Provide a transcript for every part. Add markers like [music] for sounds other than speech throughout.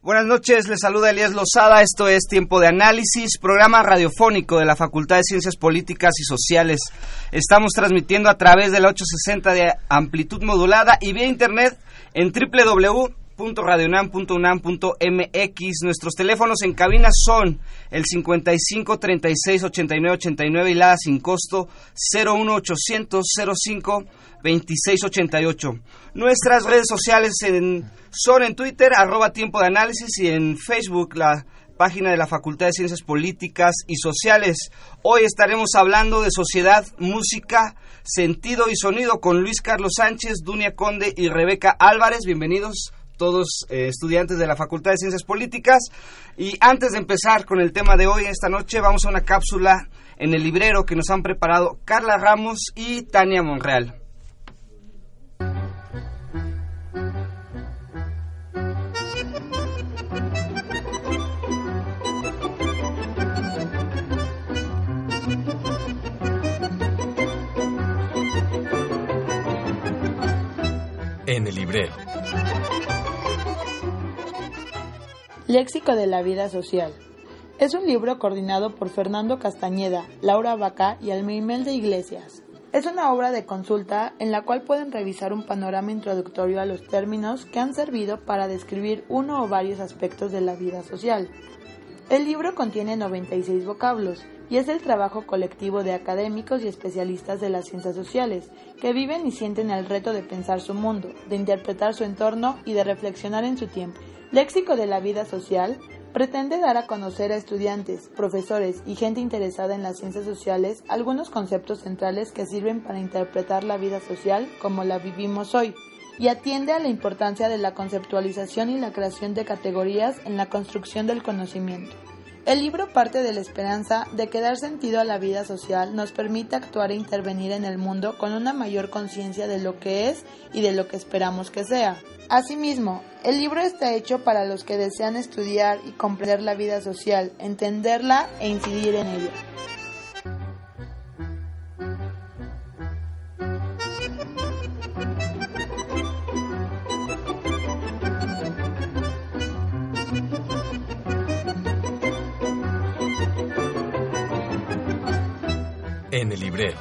Buenas noches, les saluda Elías Lozada, esto es Tiempo de Análisis, programa radiofónico de la Facultad de Ciencias Políticas y Sociales. Estamos transmitiendo a través de la 860 de amplitud modulada y vía internet en www.radionam.unam.mx. Nuestros teléfonos en cabina son el 55 36 89 89 y la sin costo 01800 05 2688. Nuestras redes sociales son en Twitter, arroba tiempo de análisis, y en Facebook, la página de la Facultad de Ciencias Políticas y Sociales. Hoy estaremos hablando de sociedad, música, sentido y sonido con Luis Carlos Sánchez, Dunia Conde y Rebeca Álvarez. Bienvenidos todos eh, estudiantes de la Facultad de Ciencias Políticas. Y antes de empezar con el tema de hoy, esta noche vamos a una cápsula en el librero que nos han preparado Carla Ramos y Tania Monreal. en el librero. Léxico de la vida social. Es un libro coordinado por Fernando Castañeda, Laura Vaca y Almeimel de Iglesias. Es una obra de consulta en la cual pueden revisar un panorama introductorio a los términos que han servido para describir uno o varios aspectos de la vida social. El libro contiene 96 vocablos y es el trabajo colectivo de académicos y especialistas de las ciencias sociales, que viven y sienten el reto de pensar su mundo, de interpretar su entorno y de reflexionar en su tiempo. Léxico de la vida social pretende dar a conocer a estudiantes, profesores y gente interesada en las ciencias sociales algunos conceptos centrales que sirven para interpretar la vida social como la vivimos hoy, y atiende a la importancia de la conceptualización y la creación de categorías en la construcción del conocimiento. El libro parte de la esperanza de que dar sentido a la vida social nos permite actuar e intervenir en el mundo con una mayor conciencia de lo que es y de lo que esperamos que sea. Asimismo, el libro está hecho para los que desean estudiar y comprender la vida social, entenderla e incidir en ella. en el librero.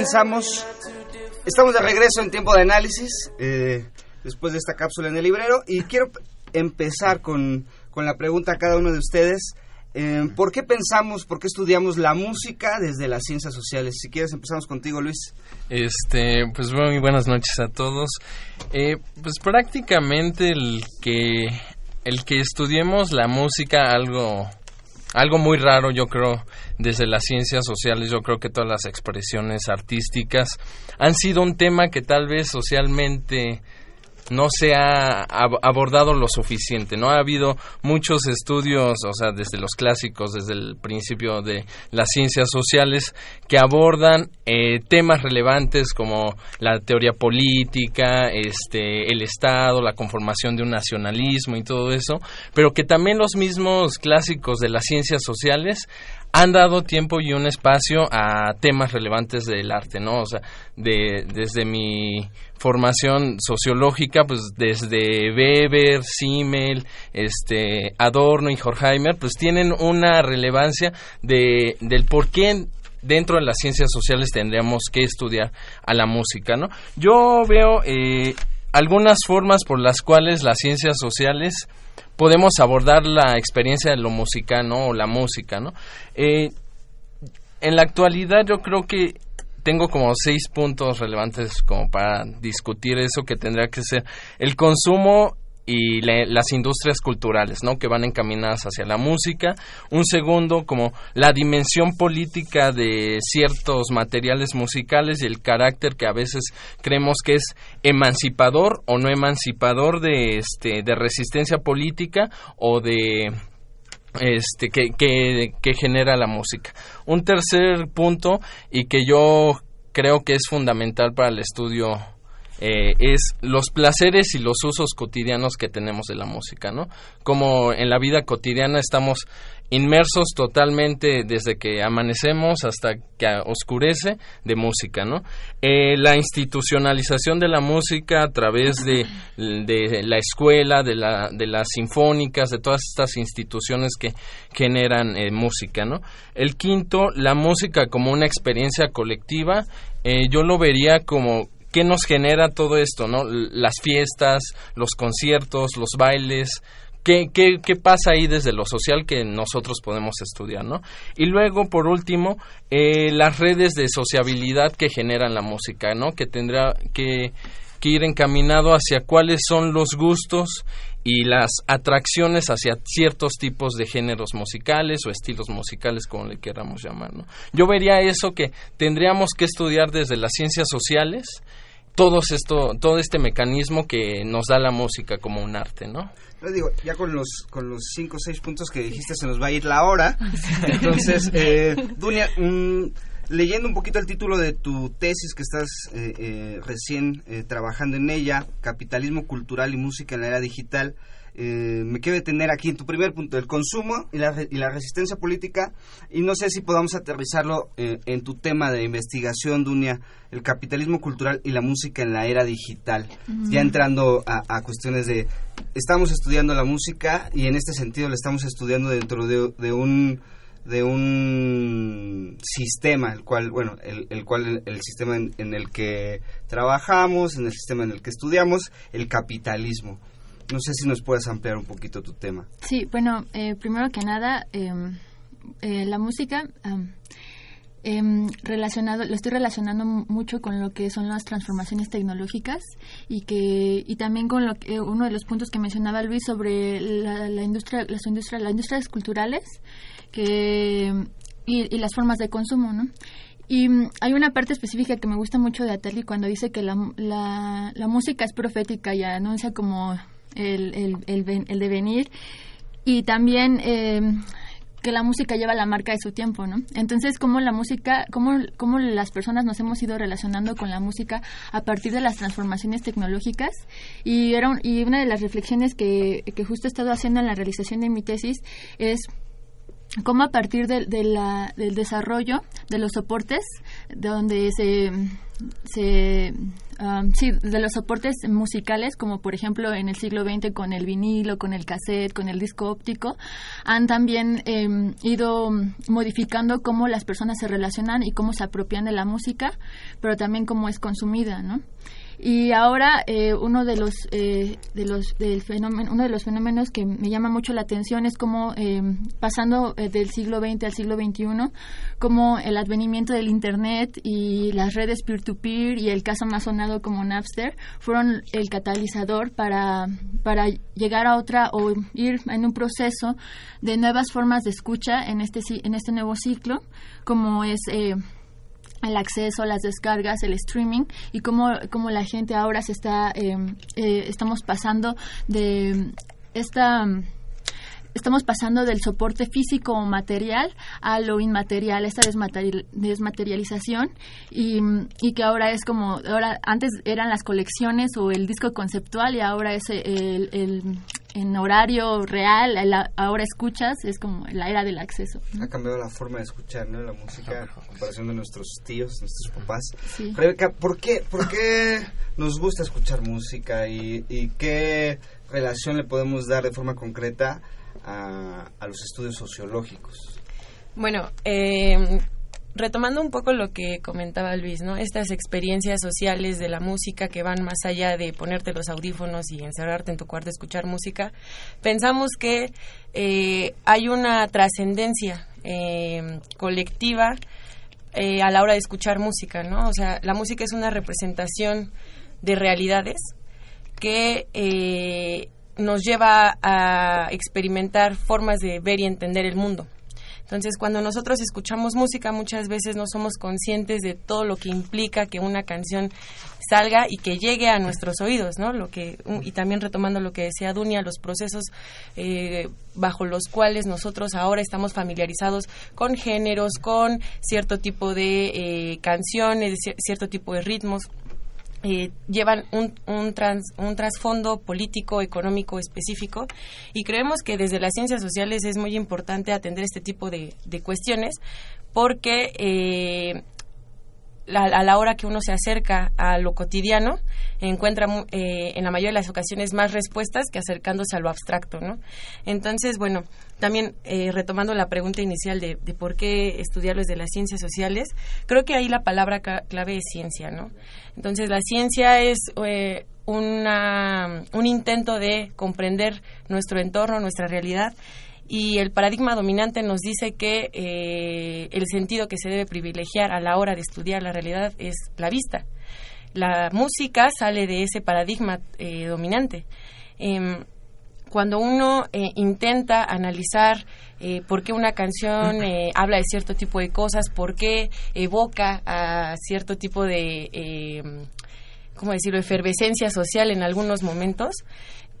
Pensamos, estamos de regreso en tiempo de análisis, eh, después de esta cápsula en el librero, y quiero empezar con, con la pregunta a cada uno de ustedes. Eh, ¿Por qué pensamos, por qué estudiamos la música desde las ciencias sociales? Si quieres empezamos contigo, Luis. Este, pues muy buenas noches a todos. Eh, pues prácticamente el que el que estudiemos la música algo algo muy raro, yo creo, desde las ciencias sociales, yo creo que todas las expresiones artísticas han sido un tema que tal vez socialmente no se ha abordado lo suficiente. No ha habido muchos estudios, o sea, desde los clásicos, desde el principio de las ciencias sociales, que abordan eh, temas relevantes como la teoría política, este, el Estado, la conformación de un nacionalismo y todo eso, pero que también los mismos clásicos de las ciencias sociales han dado tiempo y un espacio a temas relevantes del arte, ¿no? O sea, de, desde mi formación sociológica, pues desde Weber, Simmel, este, Adorno y Horkheimer, pues tienen una relevancia de, del por qué dentro de las ciencias sociales tendríamos que estudiar a la música, ¿no? Yo veo eh, algunas formas por las cuales las ciencias sociales podemos abordar la experiencia de lo musical, ¿no? O la música, ¿no? Eh, en la actualidad yo creo que tengo como seis puntos relevantes como para discutir eso que tendría que ser el consumo y las industrias culturales, ¿no? Que van encaminadas hacia la música. Un segundo, como la dimensión política de ciertos materiales musicales y el carácter que a veces creemos que es emancipador o no emancipador de, este, de resistencia política o de este que, que genera la música. Un tercer punto y que yo creo que es fundamental para el estudio eh, es los placeres y los usos cotidianos que tenemos de la música, ¿no? Como en la vida cotidiana estamos inmersos totalmente desde que amanecemos hasta que oscurece de música, ¿no? Eh, la institucionalización de la música a través de, la escuela, de, la, de las sinfónicas, de todas estas instituciones que generan eh, música, ¿no? El quinto, la música como una experiencia colectiva, yo lo vería como ¿Qué nos genera todo esto, no? Las fiestas, los conciertos, los bailes, ¿Qué, qué, qué pasa ahí desde lo social que nosotros podemos estudiar, ¿no? Y luego, por último, eh, las redes de sociabilidad que generan la música, ¿no? Que tendrá que, que ir encaminado hacia cuáles son los gustos y las atracciones hacia ciertos tipos de géneros musicales o estilos musicales, como le queramos llamar. ¿no? Yo vería eso que tendríamos que estudiar desde las ciencias sociales todo esto, todo este mecanismo que nos da la música como un arte, ¿no? digo, ya con los con los cinco o seis puntos que dijiste se nos va a ir la hora. [laughs] Entonces, eh, Dunia, leyendo un poquito el título de tu tesis que estás eh, eh, recién eh, trabajando en ella, Capitalismo Cultural y Música en la Era Digital, me quiero detener aquí en tu primer punto, el consumo y la, y la resistencia política, y no sé si podamos aterrizarlo en tu tema de investigación, Dunia, el capitalismo cultural y la música en la era digital, ya entrando a, cuestiones de, estamos estudiando la música y en este sentido la estamos estudiando dentro de un de un sistema, el cual, bueno, el, el cual el sistema en, el que trabajamos, en el sistema en el que estudiamos, el capitalismo. No sé si nos puedes ampliar un poquito tu tema. Sí, bueno, eh, primero que nada, em, eh, la música em, relacionado, lo estoy relacionando mucho con lo que son las transformaciones tecnológicas y que y también con lo que, uno de los puntos que mencionaba Luis sobre la, la industria, las industrias, las industrias culturales que y, las formas de consumo, ¿no? Y mm, hay una parte específica que me gusta mucho de Ateli cuando dice que la, la, música es profética y anuncia como el, el, el, el devenir y también eh, que la música lleva la marca de su tiempo, ¿no? Entonces, cómo la música, cómo, cómo las personas nos hemos ido relacionando con la música a partir de las transformaciones tecnológicas y, era y una de las reflexiones que, que justo he estado haciendo en la realización de mi tesis es cómo a partir de, la, del desarrollo de los soportes, donde se, se um, sí, de los soportes musicales, como por ejemplo en el siglo XX con el vinilo, con el cassette, con el disco óptico, han también em, ido modificando cómo las personas se relacionan y cómo se apropian de la música, pero también cómo es consumida, ¿no? Y ahora eh, uno de los eh, de los del fenómeno, uno de los fenómenos que me llama mucho la atención es como eh, pasando del siglo XX al siglo XXI, como el advenimiento del internet y las redes peer-to-peer y el caso más sonado como Napster fueron el catalizador para para llegar a otra o ir en un proceso de nuevas formas de escucha en este en este nuevo ciclo, como es el acceso, las descargas, el streaming y cómo, cómo la gente ahora se está, eh, eh, estamos pasando de esta estamos pasando del soporte físico o material a lo inmaterial, esta desmaterialización y, y, que ahora es como, ahora antes eran las colecciones o el disco conceptual y ahora es el, el en horario real, ahora escuchas, es como la era del acceso. Ha cambiado la forma de escuchar, ¿no? La música, en comparación de nuestros tíos, nuestros papás. Sí. Rebeca, ¿por qué, ¿por qué nos gusta escuchar música y, y qué relación le podemos dar de forma concreta a, a los estudios sociológicos? Bueno, eh, retomando un poco lo que comentaba Luis, ¿no? Estas experiencias sociales de la música que van más allá de ponerte los audífonos y encerrarte en tu cuarto a escuchar música, pensamos que eh, hay una trascendencia eh, colectiva eh, a la hora de escuchar música, ¿no? O sea, la música es una representación de realidades que eh, nos lleva a experimentar formas de ver y entender el mundo. Entonces, cuando nosotros escuchamos música, muchas veces no somos conscientes de todo lo que implica que una canción salga y que llegue a nuestros oídos, ¿no? Lo que y también retomando lo que decía Dunia, los procesos eh, bajo los cuales nosotros ahora estamos familiarizados con géneros, con cierto tipo de eh, canciones, cierto tipo de ritmos. Eh, llevan un, un, un trasfondo político, económico específico y creemos que desde las ciencias sociales es muy importante atender este tipo de, de cuestiones porque eh, a la hora que uno se acerca a lo cotidiano, encuentra eh, en la mayoría de las ocasiones más respuestas que acercándose a lo abstracto, ¿no? Entonces, bueno, también eh, retomando la pregunta inicial de, por qué estudiar desde las ciencias sociales, creo que ahí la palabra clave es ciencia, ¿no? Entonces, la ciencia es eh, un intento de comprender nuestro entorno, nuestra realidad, y el paradigma dominante nos dice que eh, el sentido que se debe privilegiar a la hora de estudiar la realidad es la vista. La música sale de ese paradigma eh, dominante. Em, cuando uno eh, intenta analizar por qué una canción habla de cierto tipo de cosas, por qué evoca a cierto tipo de, em, ¿cómo decirlo?, efervescencia social en algunos momentos,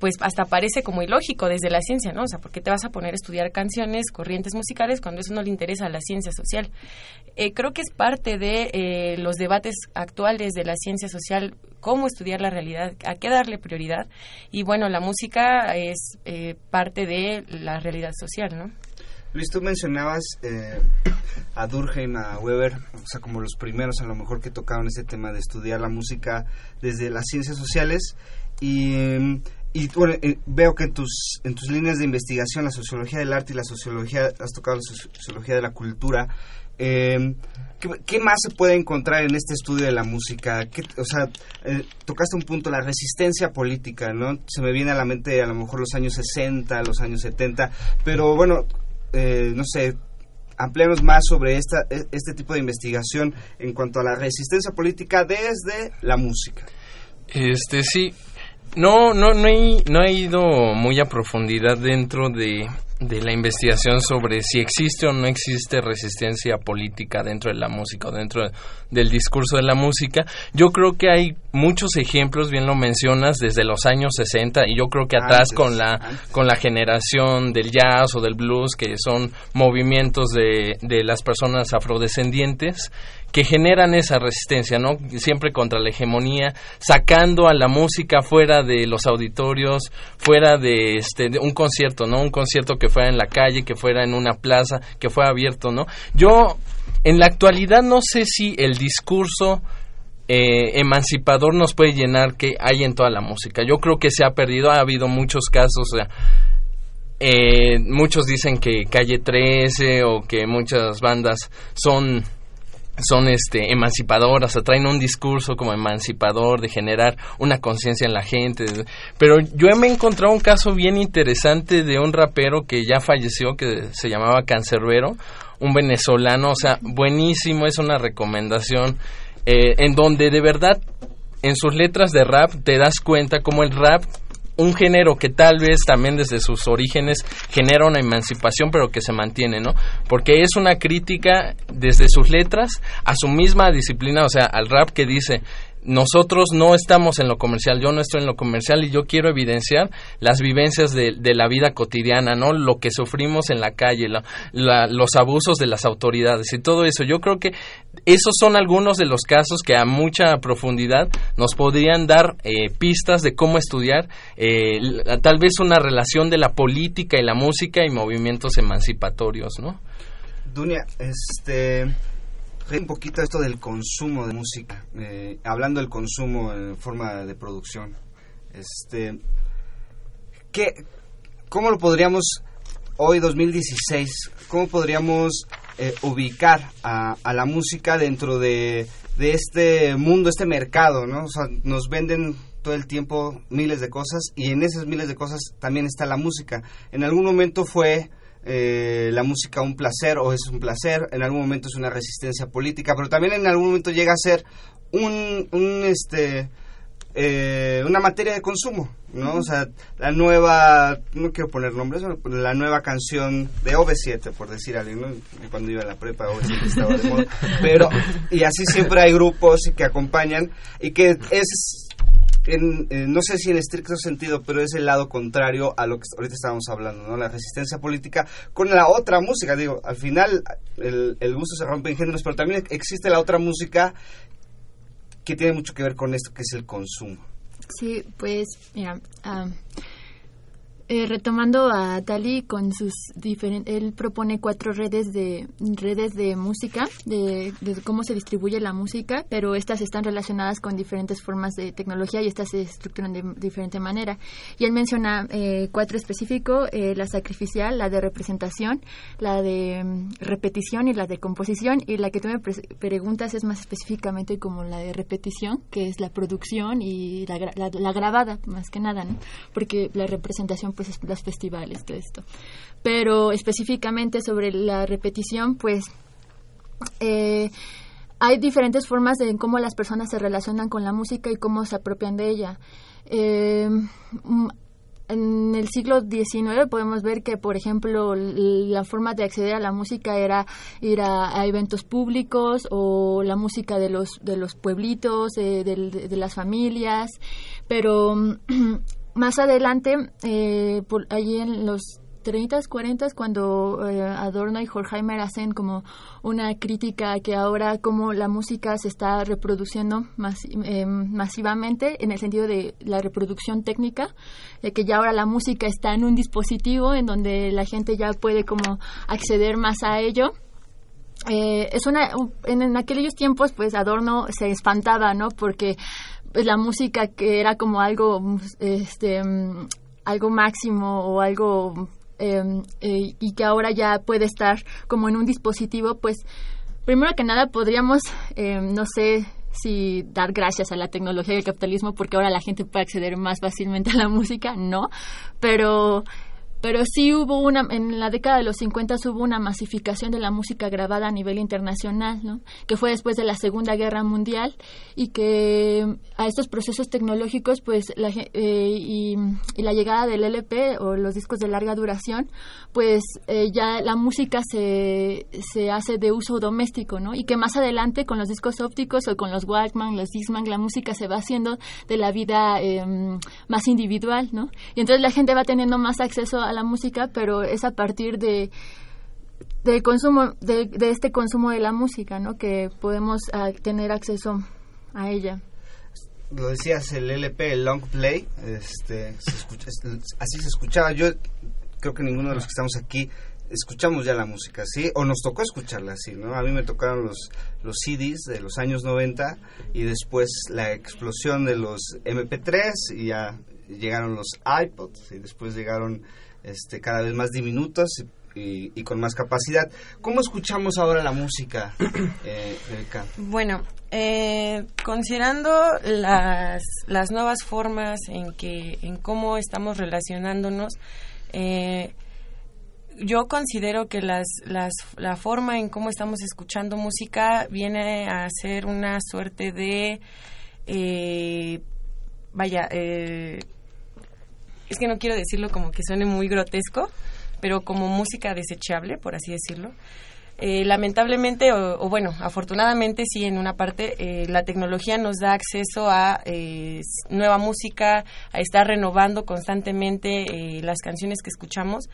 pues hasta parece como ilógico desde la ciencia, ¿no? O sea, ¿por qué te vas a poner a estudiar canciones, corrientes musicales cuando eso no le interesa a la ciencia social? Eh, creo que es parte de eh, los debates actuales de la ciencia social, cómo estudiar la realidad, a qué darle prioridad. Y bueno, la música es eh, parte de la realidad social, ¿no? Luis, tú mencionabas a Durkheim, a Weber, o sea, como los primeros a lo mejor que tocaron ese tema de estudiar la música desde las ciencias sociales. Y y bueno, eh, veo que en tus, en tus líneas de investigación, la sociología del arte y la sociología, has tocado la sociología de la cultura, eh, ¿qué, más se puede encontrar en este estudio de la música? o sea, eh, tocaste un punto, la resistencia política, ¿no? Se me viene a la mente a lo mejor los años 60, los años 70, pero bueno, eh, no sé, ampliamos más sobre esta, e, este tipo de investigación en cuanto a la resistencia política desde la música. Este sí, no, no, no he, no he ido muy a profundidad dentro de, de la investigación sobre si existe o no existe resistencia política dentro de la música o dentro del discurso de la música. Yo creo que hay muchos ejemplos, bien lo mencionas, desde los años 60 y yo creo que atrás con la con la generación del jazz o del blues que son movimientos de, de las personas afrodescendientes que generan esa resistencia, ¿no? Siempre contra la hegemonía, sacando a la música fuera de los auditorios, fuera de este de un concierto, ¿no? Un concierto que fuera en la calle, que fuera en una plaza, que fuera abierto, ¿no? Yo en la actualidad no sé si el discurso eh, emancipador nos puede llenar que hay en toda la música. Yo creo que se ha perdido, ha habido muchos casos, o sea, eh, muchos dicen que Calle 13 o que muchas bandas son son este emancipadoras, traen un discurso como emancipador de generar una conciencia en la gente. Pero yo me he encontrado un caso bien interesante de un rapero que ya falleció, que se llamaba Cancerbero, un venezolano, o sea, buenísimo, es una recomendación, eh, en donde de verdad en sus letras de rap te das cuenta como el rap un género que tal vez también desde sus orígenes genera una emancipación, pero que se mantiene, ¿no? Porque es una crítica desde sus letras a su misma disciplina, o sea, al rap que dice, nosotros no estamos en lo comercial, yo no estoy en lo comercial y yo quiero evidenciar las vivencias de, la vida cotidiana, ¿no? Lo que sufrimos en la calle, los abusos de las autoridades y todo eso. Yo creo que esos son algunos de los casos que a mucha profundidad nos podrían dar eh, pistas de cómo estudiar eh, tal vez una relación de la política y la música y movimientos emancipatorios, ¿no? Dunia, este un poquito esto del consumo de música, eh, hablando del consumo en forma de producción. Este, ¿qué, ¿Cómo lo podríamos, hoy 2016, cómo podríamos eh, ubicar a, la música dentro de, de este mundo, este mercado? ¿no? O sea, nos venden todo el tiempo miles de cosas y en esas miles de cosas también está la música. En algún momento fue eh, la música un placer o es un placer, en algún momento es una resistencia política, pero también en algún momento llega a ser un, un este eh, una materia de consumo, ¿no? O sea, la nueva, no quiero poner nombres, la nueva canción de OV7, por decir algo, ¿no? Cuando iba a la prepa, OV7 estaba de moda. [laughs] Pero, y así siempre hay grupos que acompañan y que es en, no sé si en estricto sentido, pero es el lado contrario a lo que ahorita estábamos hablando, ¿no? La resistencia política con la otra música. Digo, al final el, el gusto se rompe en géneros, pero también existe la otra música que tiene mucho que ver con esto que es el consumo. Sí, pues mira, ah, eh, retomando a Tali con sus diferentes, él propone cuatro redes de redes de música, de, cómo se distribuye la música, pero estas están relacionadas con diferentes formas de tecnología y estas se estructuran de diferente manera. Y él menciona eh, cuatro específicos, eh, la sacrificial, la de representación, la de mm, repetición y la de composición. Y la que tú me preguntas es más específicamente como la de repetición, que es la producción y la, la grabada, más que nada, ¿no? Porque la representación pues los festivales, todo esto. Pero específicamente sobre la repetición, pues eh, hay diferentes formas de cómo las personas se relacionan con la música y cómo se apropian de ella. Eh, mm, en el siglo XIX podemos ver que, por ejemplo, la forma de acceder a la música era ir a, eventos públicos o la música de los de los pueblitos, eh, de, las familias, pero más adelante, eh, por allí en los 30, 40, cuando eh, Adorno y Horkheimer hacen como una crítica que ahora como la música se está reproduciendo eh, masivamente en el sentido de la reproducción técnica, de que ya ahora la música está en un dispositivo en donde la gente ya puede como acceder más a ello. es una en, en, aquellos tiempos pues Adorno se espantaba no porque pues, la música que era como algo este algo máximo o algo em, eh, y que ahora ya puede estar como en un dispositivo pues primero que nada podríamos em, no sé si dar gracias a la tecnología y al capitalismo porque ahora la gente puede acceder más fácilmente a la música no pero pero sí hubo una, en la década de los 50 hubo una masificación de la música grabada a nivel internacional, ¿no? que fue después de la Segunda Guerra Mundial y que a estos procesos tecnológicos pues la, eh, y, la llegada del LP o los discos de larga duración, pues eh, ya la música se, se hace de uso doméstico, ¿no? Y que más adelante con los discos ópticos o con los Walkman, los Discman, la música se va haciendo de la vida em, más individual, ¿no? Y entonces la gente va teniendo más acceso a la música, pero es a partir de del consumo de, este consumo de la música, ¿no? Que podemos ah, tener acceso a ella. Lo decías el LP, el long play, este, así se escuchaba. Yo creo que ninguno de los que estamos aquí escuchamos ya la música, ¿sí? O nos tocó escucharla así, ¿no? A mí me tocaron los, los CDs de los años 90 y después la explosión de los MP3 y ya llegaron los iPods y después llegaron este, cada vez más diminutos y, con más capacidad. ¿Cómo escuchamos ahora la música, [clears throat] eh, Bueno, eh, considerando las, las nuevas formas en que en cómo estamos relacionándonos, eh, yo considero que las, las, la forma en cómo estamos escuchando música viene a ser una suerte de, eh, vaya, eh, es que no quiero decirlo como que suene muy grotesco, pero como música desechable, por así decirlo. Eh, lamentablemente, o, bueno, afortunadamente sí, en una parte, eh, la tecnología nos da acceso a eh, nueva música, a estar renovando constantemente las canciones que escuchamos,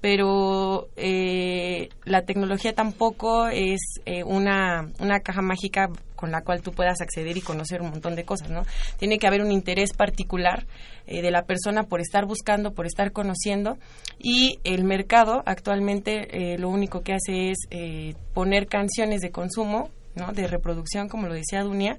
pero la tecnología tampoco es una, una caja mágica con la cual tú puedas acceder y conocer un montón de cosas, ¿no? Tiene que haber un interés particular eh, de la persona por estar buscando, por estar conociendo y el mercado actualmente eh, lo único que hace es eh, poner canciones de consumo ¿no? de reproducción, como lo decía Dunia,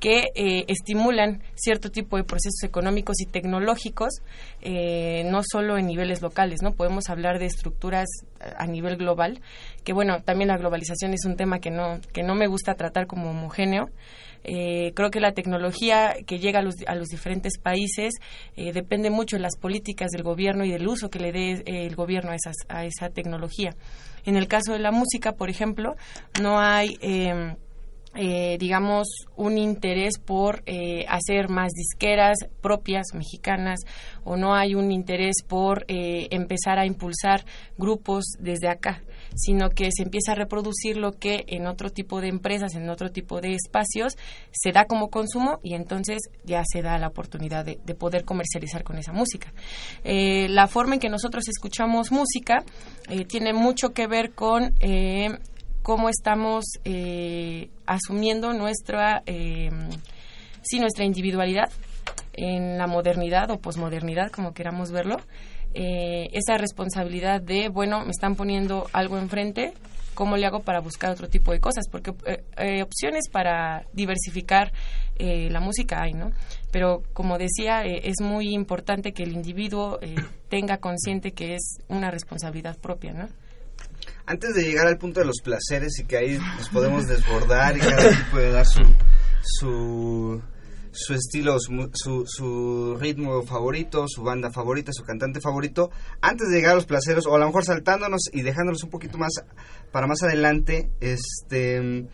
que eh, estimulan cierto tipo de procesos económicos y tecnológicos, eh, no solo en niveles locales, ¿no? Podemos hablar de estructuras a nivel global que bueno, también la globalización es un tema que no, que no me gusta tratar como homogéneo. Eh, creo que la tecnología que llega a los, a los diferentes países eh, depende mucho de las políticas del gobierno y del uso que le dé eh, el gobierno a, esas, a esa tecnología. En el caso de la música, por ejemplo, no hay... Em, eh, digamos, un interés por eh, hacer más disqueras propias mexicanas o no hay un interés por eh, empezar a impulsar grupos desde acá, sino que se empieza a reproducir lo que en otro tipo de empresas, en otro tipo de espacios, se da como consumo y entonces ya se da la oportunidad de, de poder comercializar con esa música. la forma en que nosotros escuchamos música tiene mucho que ver con cómo estamos eh, asumiendo nuestra, eh, sí, nuestra individualidad en la modernidad o posmodernidad, como queramos verlo. Eh, esa responsabilidad de, bueno, me están poniendo algo enfrente, ¿cómo le hago para buscar otro tipo de cosas? Porque eh, opciones para diversificar la música hay, ¿no? Pero como decía, es muy importante que el individuo tenga consciente que es una responsabilidad propia, ¿no? Antes de llegar al punto de los placeres y que ahí nos podemos desbordar y cada uno puede dar su, su, su estilo, su, su, ritmo favorito, su banda favorita, su cantante favorito, antes de llegar a los placeres, o a lo mejor saltándonos y dejándonos un poquito más para más adelante, este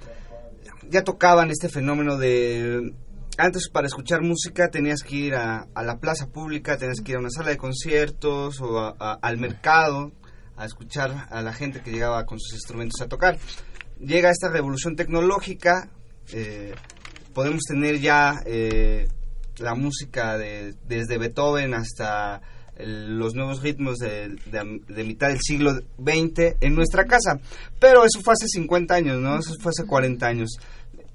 ya tocaban este fenómeno de antes para escuchar música tenías que ir a, a, la plaza pública, tenías que ir a una sala de conciertos o al mercado, a escuchar a la gente que llegaba con sus instrumentos a tocar. Llega esta revolución tecnológica, eh, podemos tener ya eh, la música de, desde Beethoven hasta los nuevos ritmos de, de, mitad del siglo XX en nuestra casa. Pero eso fue hace 50 años, ¿no? Eso fue hace 40 años.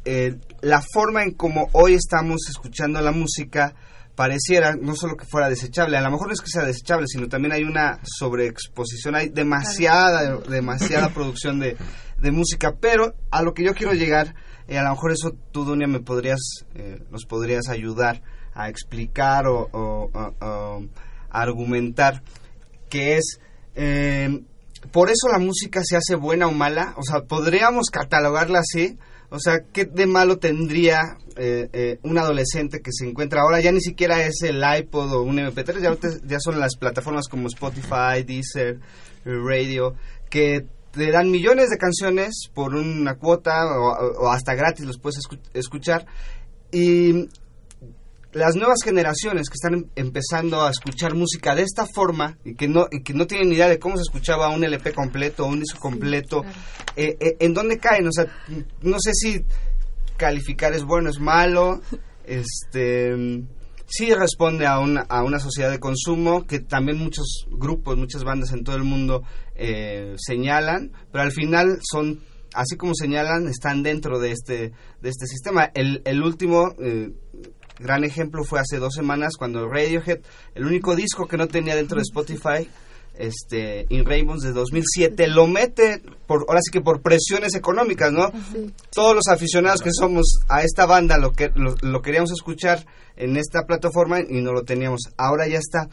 Eh, la forma en como hoy estamos escuchando la música pareciera no solo que fuera desechable, a lo mejor no es que sea desechable, sino también hay una sobreexposición, hay demasiada, demasiada [coughs] producción de, de, música, pero a lo que yo quiero llegar, eh, a lo mejor eso tú, Dunia, me podrías, eh, nos podrías ayudar a explicar o, a argumentar, que es... Eh, por eso la música se hace buena o mala, o sea, podríamos catalogarla así, o sea, ¿qué de malo tendría eh, eh, un adolescente que se encuentra ahora? Ya ni siquiera es el iPod o un MP3, ya, ya son las plataformas como Spotify, Deezer, Radio, que te dan millones de canciones por una cuota o, hasta gratis los puedes escuchar. Y las nuevas generaciones que están em-, empezando a escuchar música de esta forma y que no y que no tienen ni idea de cómo se escuchaba un LP completo o un disco completo, eh, eh, ¿en dónde caen? O sea, no sé si calificar es bueno, es malo, [laughs] este sí responde a una, a una sociedad de consumo que también muchos grupos, muchas bandas en todo el mundo eh, señalan, pero al final son así como señalan, están dentro de este, de este sistema. El, el último, gran ejemplo fue hace dos semanas cuando Radiohead, el único disco que no tenía dentro de Spotify, este In Rainbows de 2007 lo mete por ahora sí que por presiones económicas no todos los aficionados que somos a esta banda lo que lo, queríamos escuchar en esta plataforma y no lo teníamos. Ahora ya está.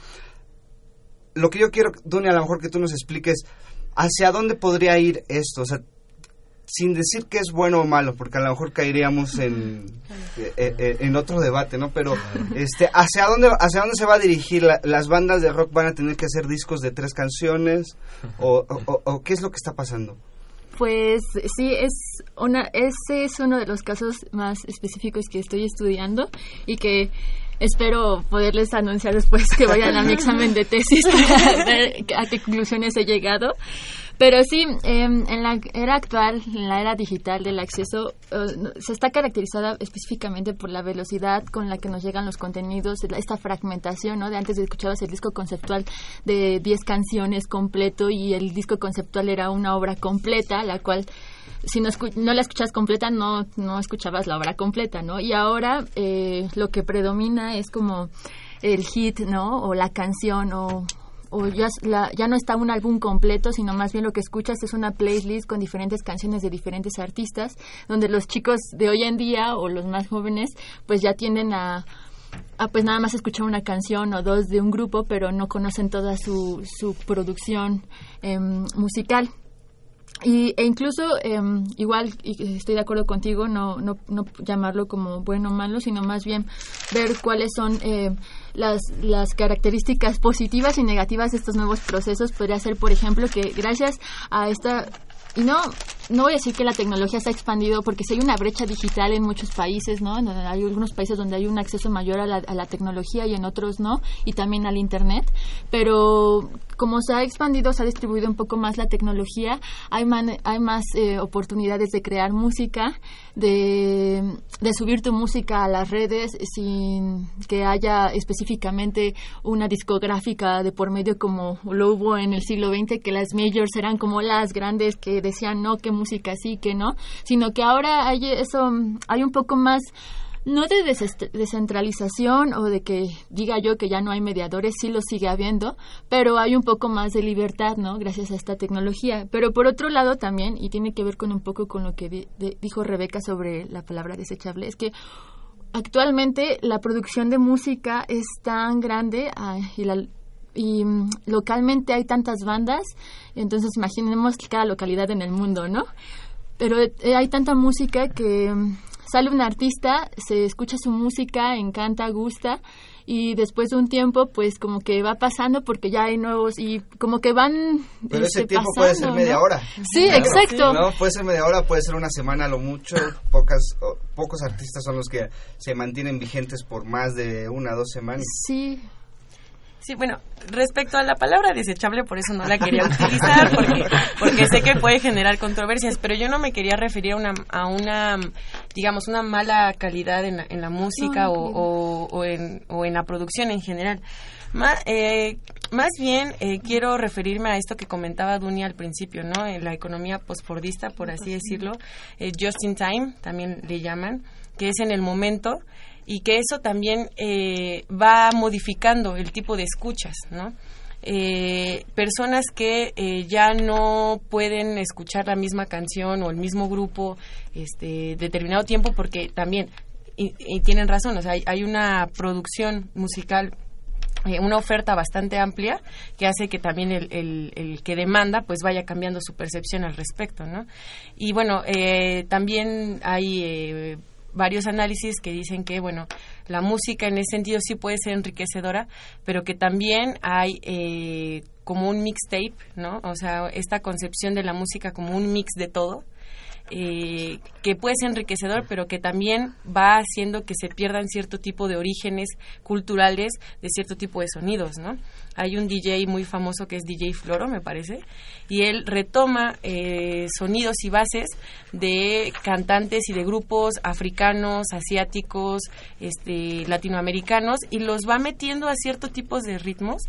Lo que yo quiero Dunia a lo mejor que tú nos expliques hacia dónde podría ir esto o sea sin decir que es bueno o malo, porque a lo mejor caeríamos en, eh, eh, eh, en otro debate, ¿no? Pero, este, ¿hacia dónde, hacia dónde se va a dirigir? ¿Las bandas de rock van a tener que hacer discos de tres canciones? ¿O, o, qué es lo que está pasando? Pues sí, es una, ese es uno de los casos más específicos que estoy estudiando y que espero poderles anunciar después que vayan a mi examen de tesis para [laughs] ver a qué conclusiones he llegado. Pero sí, em, en la era actual, en la era digital del acceso, eh, se está caracterizada específicamente por la velocidad con la que nos llegan los contenidos, esta fragmentación, ¿no? De antes escuchabas el disco conceptual de 10 canciones completo y el disco conceptual era una obra completa, la cual si no, no la escuchas completa, no, no escuchabas la obra completa, ¿no? Y ahora eh, lo que predomina es como el hit, ¿no? O la canción o o ya, ya no está un álbum completo, sino más bien lo que escuchas es una playlist con diferentes canciones de diferentes artistas, donde los chicos de hoy en día o los más jóvenes pues ya tienden a, pues nada más escuchar una canción o dos de un grupo, pero no conocen toda su, su producción em, musical. Y, e incluso, em, igual, y estoy de acuerdo contigo, no, no, no llamarlo como bueno o malo, sino más bien ver cuáles son eh, las, las características positivas y negativas de estos nuevos procesos. Podría ser, por ejemplo, que gracias a esta y no, no voy a decir que la tecnología se ha expandido porque si hay una brecha digital en muchos países, ¿no? Hay algunos países donde hay un acceso mayor a la, a la tecnología y en otros no, y también al Internet. Pero como se ha expandido, se ha distribuido un poco más la tecnología, hay, hay más eh, oportunidades de crear música, de, subir tu música a las redes sin que haya específicamente una discográfica de por medio como lo hubo en el siglo XX, que las majors eran como las grandes que decían no, que música sí, que no, sino que ahora hay eso, hay un poco más no de descentralización o de que diga yo que ya no hay mediadores, sí lo sigue habiendo, pero hay un poco más de libertad, ¿no? Gracias a esta tecnología. Pero por otro lado también, y tiene que ver con un poco con lo que dijo Rebeca sobre la palabra desechable, es que actualmente la producción de música es tan grande ah, y y mm, localmente hay tantas bandas, entonces imaginemos cada localidad en el mundo, ¿no? Pero eh, hay tanta música que mm, sale un artista, se escucha su música, encanta, gusta y después de un tiempo pues como que va pasando porque ya hay nuevos y como que van pero ese este, tiempo puede ser media hora. Sí exacto. No puede ser media hora puede ser una semana lo mucho. Pocas pocos artistas son los que se mantienen vigentes por más de una o dos semanas. Sí Sí, bueno, respecto a la palabra desechable, por eso no la quería utilizar, porque, porque sé que puede generar controversias, pero yo no me quería referir a una, a una digamos, una mala calidad en la, en la música o, o, en, o en la producción en general. Más, eh, más bien eh, quiero referirme a esto que comentaba Dunia al principio, ¿no? En la economía postfordista, por así decirlo, eh, just in time, también le llaman, que es en el momento y que eso también eh, va modificando el tipo de escuchas, ¿no? Eh, personas que eh, ya no pueden escuchar la misma canción o el mismo grupo este determinado tiempo porque también y, tienen razón o sea hay, una producción musical una oferta bastante amplia que hace que también el, el, que demanda pues vaya cambiando su percepción al respecto no y bueno también hay varios análisis que dicen que, bueno, la música en ese sentido sí puede ser enriquecedora, pero que también hay eh, como un mixtape, ¿no? O sea, esta concepción de la música como un mix de todo, eh, que puede ser enriquecedor, pero que también va haciendo que se pierdan cierto tipo de orígenes culturales de cierto tipo de sonidos, ¿no? Hay un DJ muy famoso que es DJ Floro, me parece, y él retoma eh, sonidos y bases de cantantes y de grupos africanos, asiáticos, este, latinoamericanos, y los va metiendo a ciertos tipos de ritmos.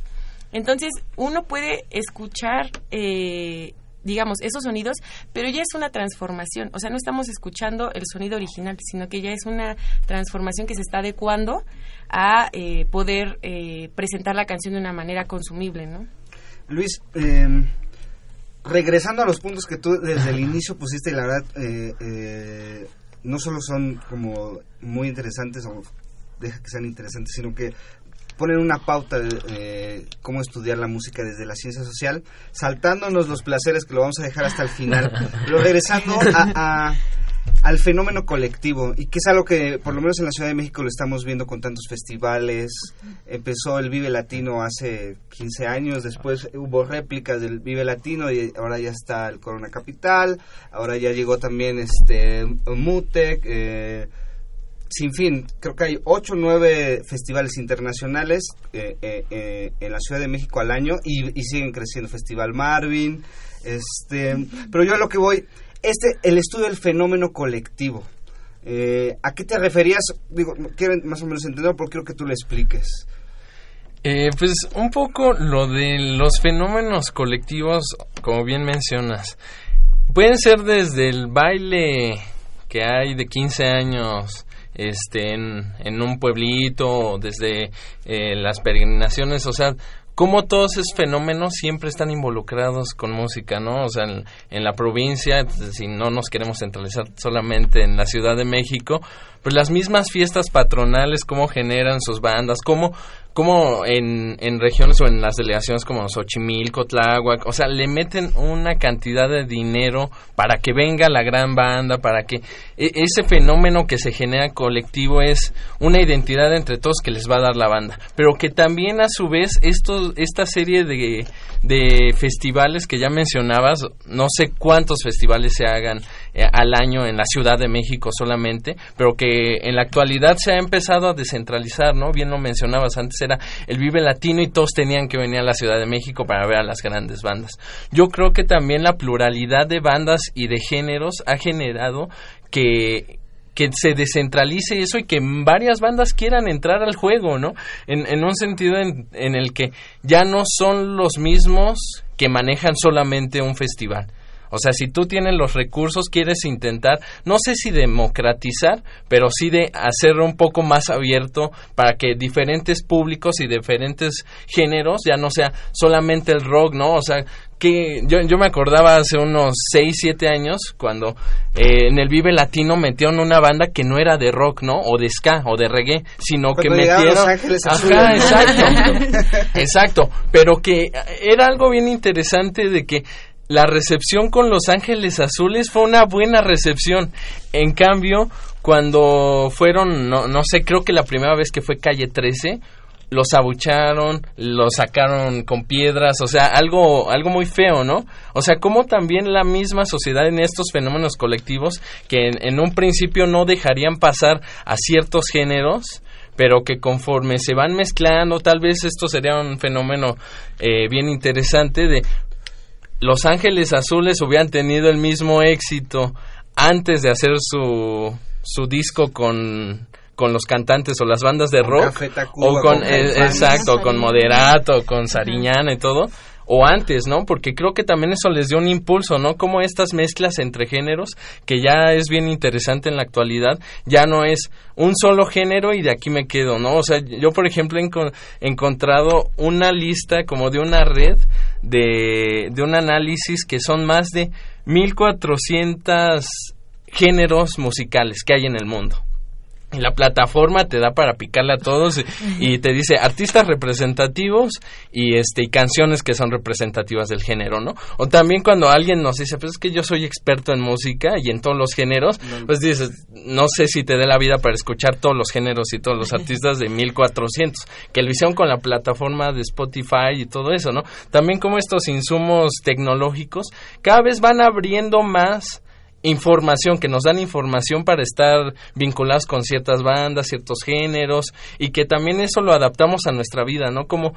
Entonces, uno puede escuchar eh, digamos, esos sonidos, pero ya es una transformación. O sea, no estamos escuchando el sonido original, sino que ya es una transformación que se está adecuando a eh, poder eh, presentar la canción de una manera consumible, ¿no? Luis, em, regresando a los puntos que tú desde el inicio pusiste, la verdad, eh, no solo son como muy interesantes o deja que sean interesantes, sino que ponen una pauta de eh, cómo estudiar la música desde la ciencia social, saltándonos los placeres que lo vamos a dejar hasta el final, [laughs] pero regresando a, al fenómeno colectivo y que es algo que por lo menos en la Ciudad de México lo estamos viendo con tantos festivales. Empezó el Vive Latino hace 15 años, después hubo réplicas del Vive Latino y ahora ya está el Corona Capital, ahora ya llegó también este Mutec, eh, sin fin, creo que hay ocho o nueve festivales internacionales eh, eh, eh, en la Ciudad de México al año y, siguen creciendo. Festival Marvin, este, pero yo a lo que voy, este, el estudio del fenómeno colectivo. ¿A qué te referías? Digo, quiero más o menos entenderlo porque quiero que tú lo expliques. pues un poco lo de los fenómenos colectivos, como bien mencionas, pueden ser desde el baile que hay de 15 años este, en, un pueblito, desde eh, las peregrinaciones, o sea, como todos esos fenómenos siempre están involucrados con música, ¿no? O sea, en, la provincia, si no nos queremos centralizar solamente en la Ciudad de México, pues las mismas fiestas patronales, cómo generan sus bandas, cómo, como en, en regiones o en las delegaciones como Xochimilco, Tláhuac, o sea, le meten una cantidad de dinero para que venga la gran banda, para que e, ese fenómeno que se genera colectivo es una identidad entre todos que les va a dar la banda, pero que también a su vez esto, esta serie de, de festivales que ya mencionabas, no sé cuántos festivales se hagan eh, al año en la Ciudad de México solamente, pero que en la actualidad se ha empezado a descentralizar, ¿no? Bien lo mencionabas, antes era el Vive Latino y todos tenían que venir a la Ciudad de México para ver a las grandes bandas. Yo creo que también la pluralidad de bandas y de géneros ha generado que que se descentralice eso y que varias bandas quieran entrar al juego, ¿no? En, un sentido en, en el que ya no son los mismos que manejan solamente un festival o sea, si tú tienes los recursos, quieres intentar, no sé si democratizar, pero sí de hacerlo un poco más abierto para que diferentes públicos y diferentes géneros ya no sea solamente el rock, ¿no? O sea, que yo, yo me acordaba hace unos 6, 7 años cuando eh, en el Vive Latino metieron una banda que no era de rock, ¿no? O de ska o de reggae, sino que metieron... Ajá, exacto. [laughs] exacto. Pero que era algo bien interesante de que la recepción con Los Ángeles Azules fue una buena recepción. En cambio, cuando fueron, no, no sé, creo que la primera vez que fue Calle 13, los abucharon, los sacaron con piedras, o sea, algo, algo muy feo, ¿no? O sea, como también la misma sociedad en estos fenómenos colectivos, que en, un principio no dejarían pasar a ciertos géneros, pero que conforme se van mezclando, tal vez esto sería un fenómeno eh, bien interesante de los Ángeles Azules hubieran tenido el mismo éxito antes de hacer su, su disco con, con los cantantes o las bandas de rock o con, eh, exacto con Moderato con Sariñana y todo o antes, ¿no? Porque creo que también eso les dio un impulso, ¿no? Como estas mezclas entre géneros, que ya es bien interesante en la actualidad, ya no es un solo género y de aquí me quedo, ¿no? O sea, yo por ejemplo he encontrado una lista como de una red de, de un análisis que son más de 1400 géneros musicales que hay en el mundo. Y la plataforma te da para picarle a todos y, te dice artistas representativos y este y canciones que son representativas del género, ¿no? O también cuando alguien nos dice, pues es que yo soy experto en música y en todos los géneros, pues dices, no sé si te dé la vida para escuchar todos los géneros y todos los artistas de 1400, que lo hicieron con la plataforma de Spotify y todo eso, ¿no? También como estos insumos tecnológicos cada vez van abriendo más información, que nos dan información para estar vinculados con ciertas bandas, ciertos géneros y que también eso lo adaptamos a nuestra vida, ¿no? Como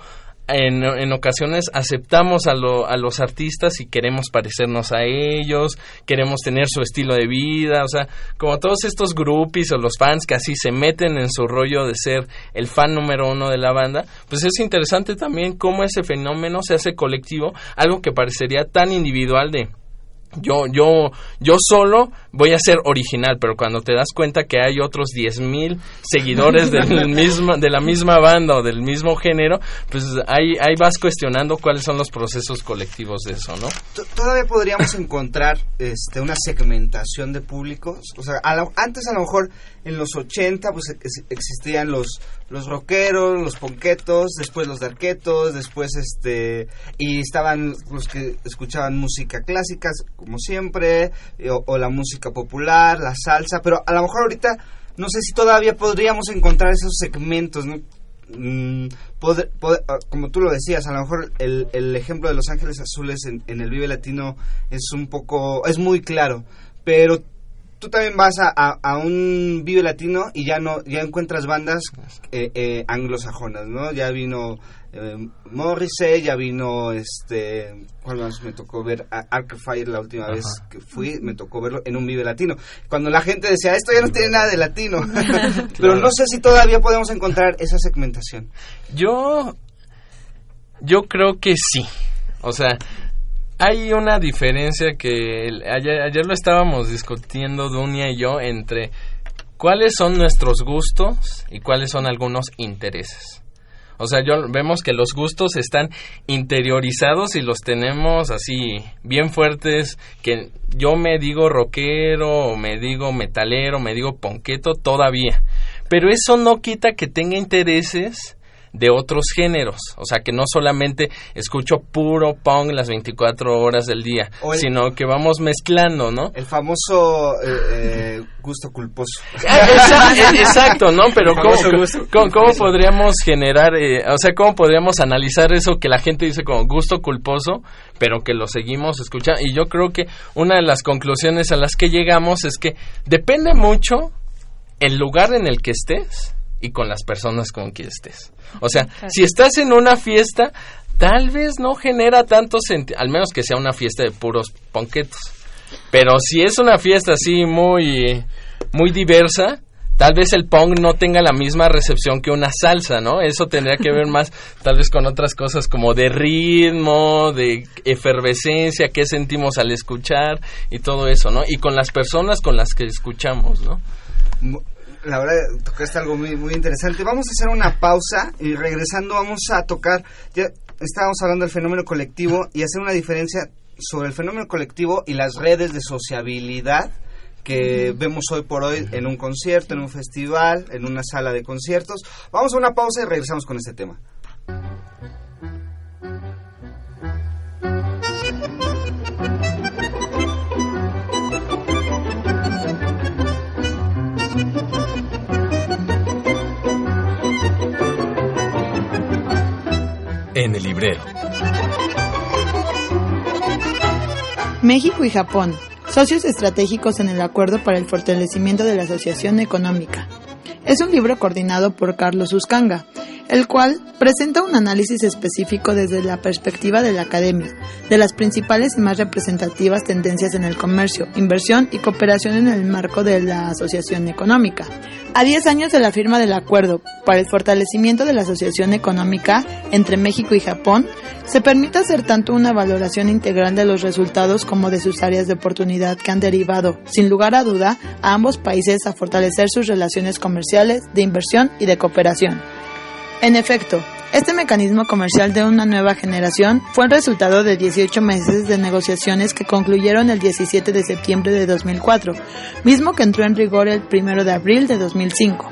en, en ocasiones aceptamos a, a los artistas y queremos parecernos a ellos, queremos tener su estilo de vida, o sea, como todos estos groupies o los fans que así se meten en su rollo de ser el fan número uno de la banda, pues es interesante también cómo ese fenómeno se hace colectivo, algo que parecería tan individual de yo, yo, yo solo voy a ser original, pero cuando te das cuenta que hay otros 10.000 seguidores del [laughs] mismo, de la misma banda o del mismo género, pues ahí, ahí vas cuestionando cuáles son los procesos colectivos de eso, ¿no? Todavía podríamos encontrar este, una segmentación de públicos. O sea, antes a lo mejor en los 80 pues existían los los rockeros, los ponquetos, después los darquetos, después este y estaban los que escuchaban música clásica como siempre o, la música popular, la salsa, pero a lo mejor ahorita no sé si todavía podríamos encontrar esos segmentos, ¿no? Mm, ah, como tú lo decías, a lo mejor el, el ejemplo de Los Ángeles Azules en, en, el Vive Latino es un poco, es muy claro, pero tú también vas a, a, un Vive Latino y ya no ya encuentras bandas eh, eh, anglosajonas, ¿no? Ya vino eh, Morrissey, ya vino este ¿cuál más me tocó ver? Fire la última vez que fui, me tocó verlo en un Vive Latino. Cuando la gente decía, esto ya no tiene nada de latino. [laughs] Pero no sé si todavía podemos encontrar esa segmentación. Yo yo creo que sí. O sea, hay una diferencia que ayer, lo estábamos discutiendo Dunia y yo entre cuáles son nuestros gustos y cuáles son algunos intereses. O sea, yo vemos que los gustos están interiorizados y los tenemos así bien fuertes, que yo me digo rockero, me digo metalero, me digo ponqueto todavía. Pero eso no quita que tenga intereses de otros géneros, o sea, que no solamente escucho puro punk las 24 horas del día, sino que vamos mezclando, ¿no? El famoso eh, eh, gusto culposo. [laughs] Exacto, ¿no? Pero ¿cómo, ¿cómo, podríamos generar, eh, o sea, cómo podríamos analizar eso que la gente dice como gusto culposo, pero que lo seguimos escuchando? Y yo creo que una de las conclusiones a las que llegamos es que depende mucho el lugar en el que estés y con las personas con quien estés. O sea, si estás en una fiesta, tal vez no genera tanto sentido, al menos que sea una fiesta de puros ponquetos. Pero si es una fiesta así muy, muy diversa, tal vez el punk no tenga la misma recepción que una salsa, ¿no? Eso tendría que ver [laughs] más tal vez con otras cosas como de ritmo, de efervescencia, qué sentimos al escuchar y todo eso, ¿no? Y con las personas con las que escuchamos, ¿no? La verdad tocaste algo muy, muy interesante. Vamos a hacer una pausa y regresando vamos a tocar, ya estábamos hablando del fenómeno colectivo y hacer una diferencia sobre el fenómeno colectivo y las redes de sociabilidad que vemos hoy por hoy en un concierto, en un festival, en una sala de conciertos. Vamos a una pausa y regresamos con este tema. En el librero. México y Japón, socios estratégicos en el Acuerdo para el Fortalecimiento de la Asociación Económica. Es un libro coordinado por Carlos Uscanga, el cual presenta un análisis específico desde la perspectiva de la academia, de las principales y más representativas tendencias en el comercio, inversión y cooperación en el marco de la asociación económica. A 10 años de la firma del acuerdo para el fortalecimiento de la asociación económica entre México y Japón, se permite hacer tanto una valoración integral de los resultados como de sus áreas de oportunidad que han derivado, sin lugar a duda, a ambos países a fortalecer sus relaciones comerciales, de inversión y de cooperación. En efecto, este mecanismo comercial de una nueva generación fue el resultado de 18 meses de negociaciones que concluyeron el 17 de septiembre de 2004, mismo que entró en rigor el 1 de abril de 2005.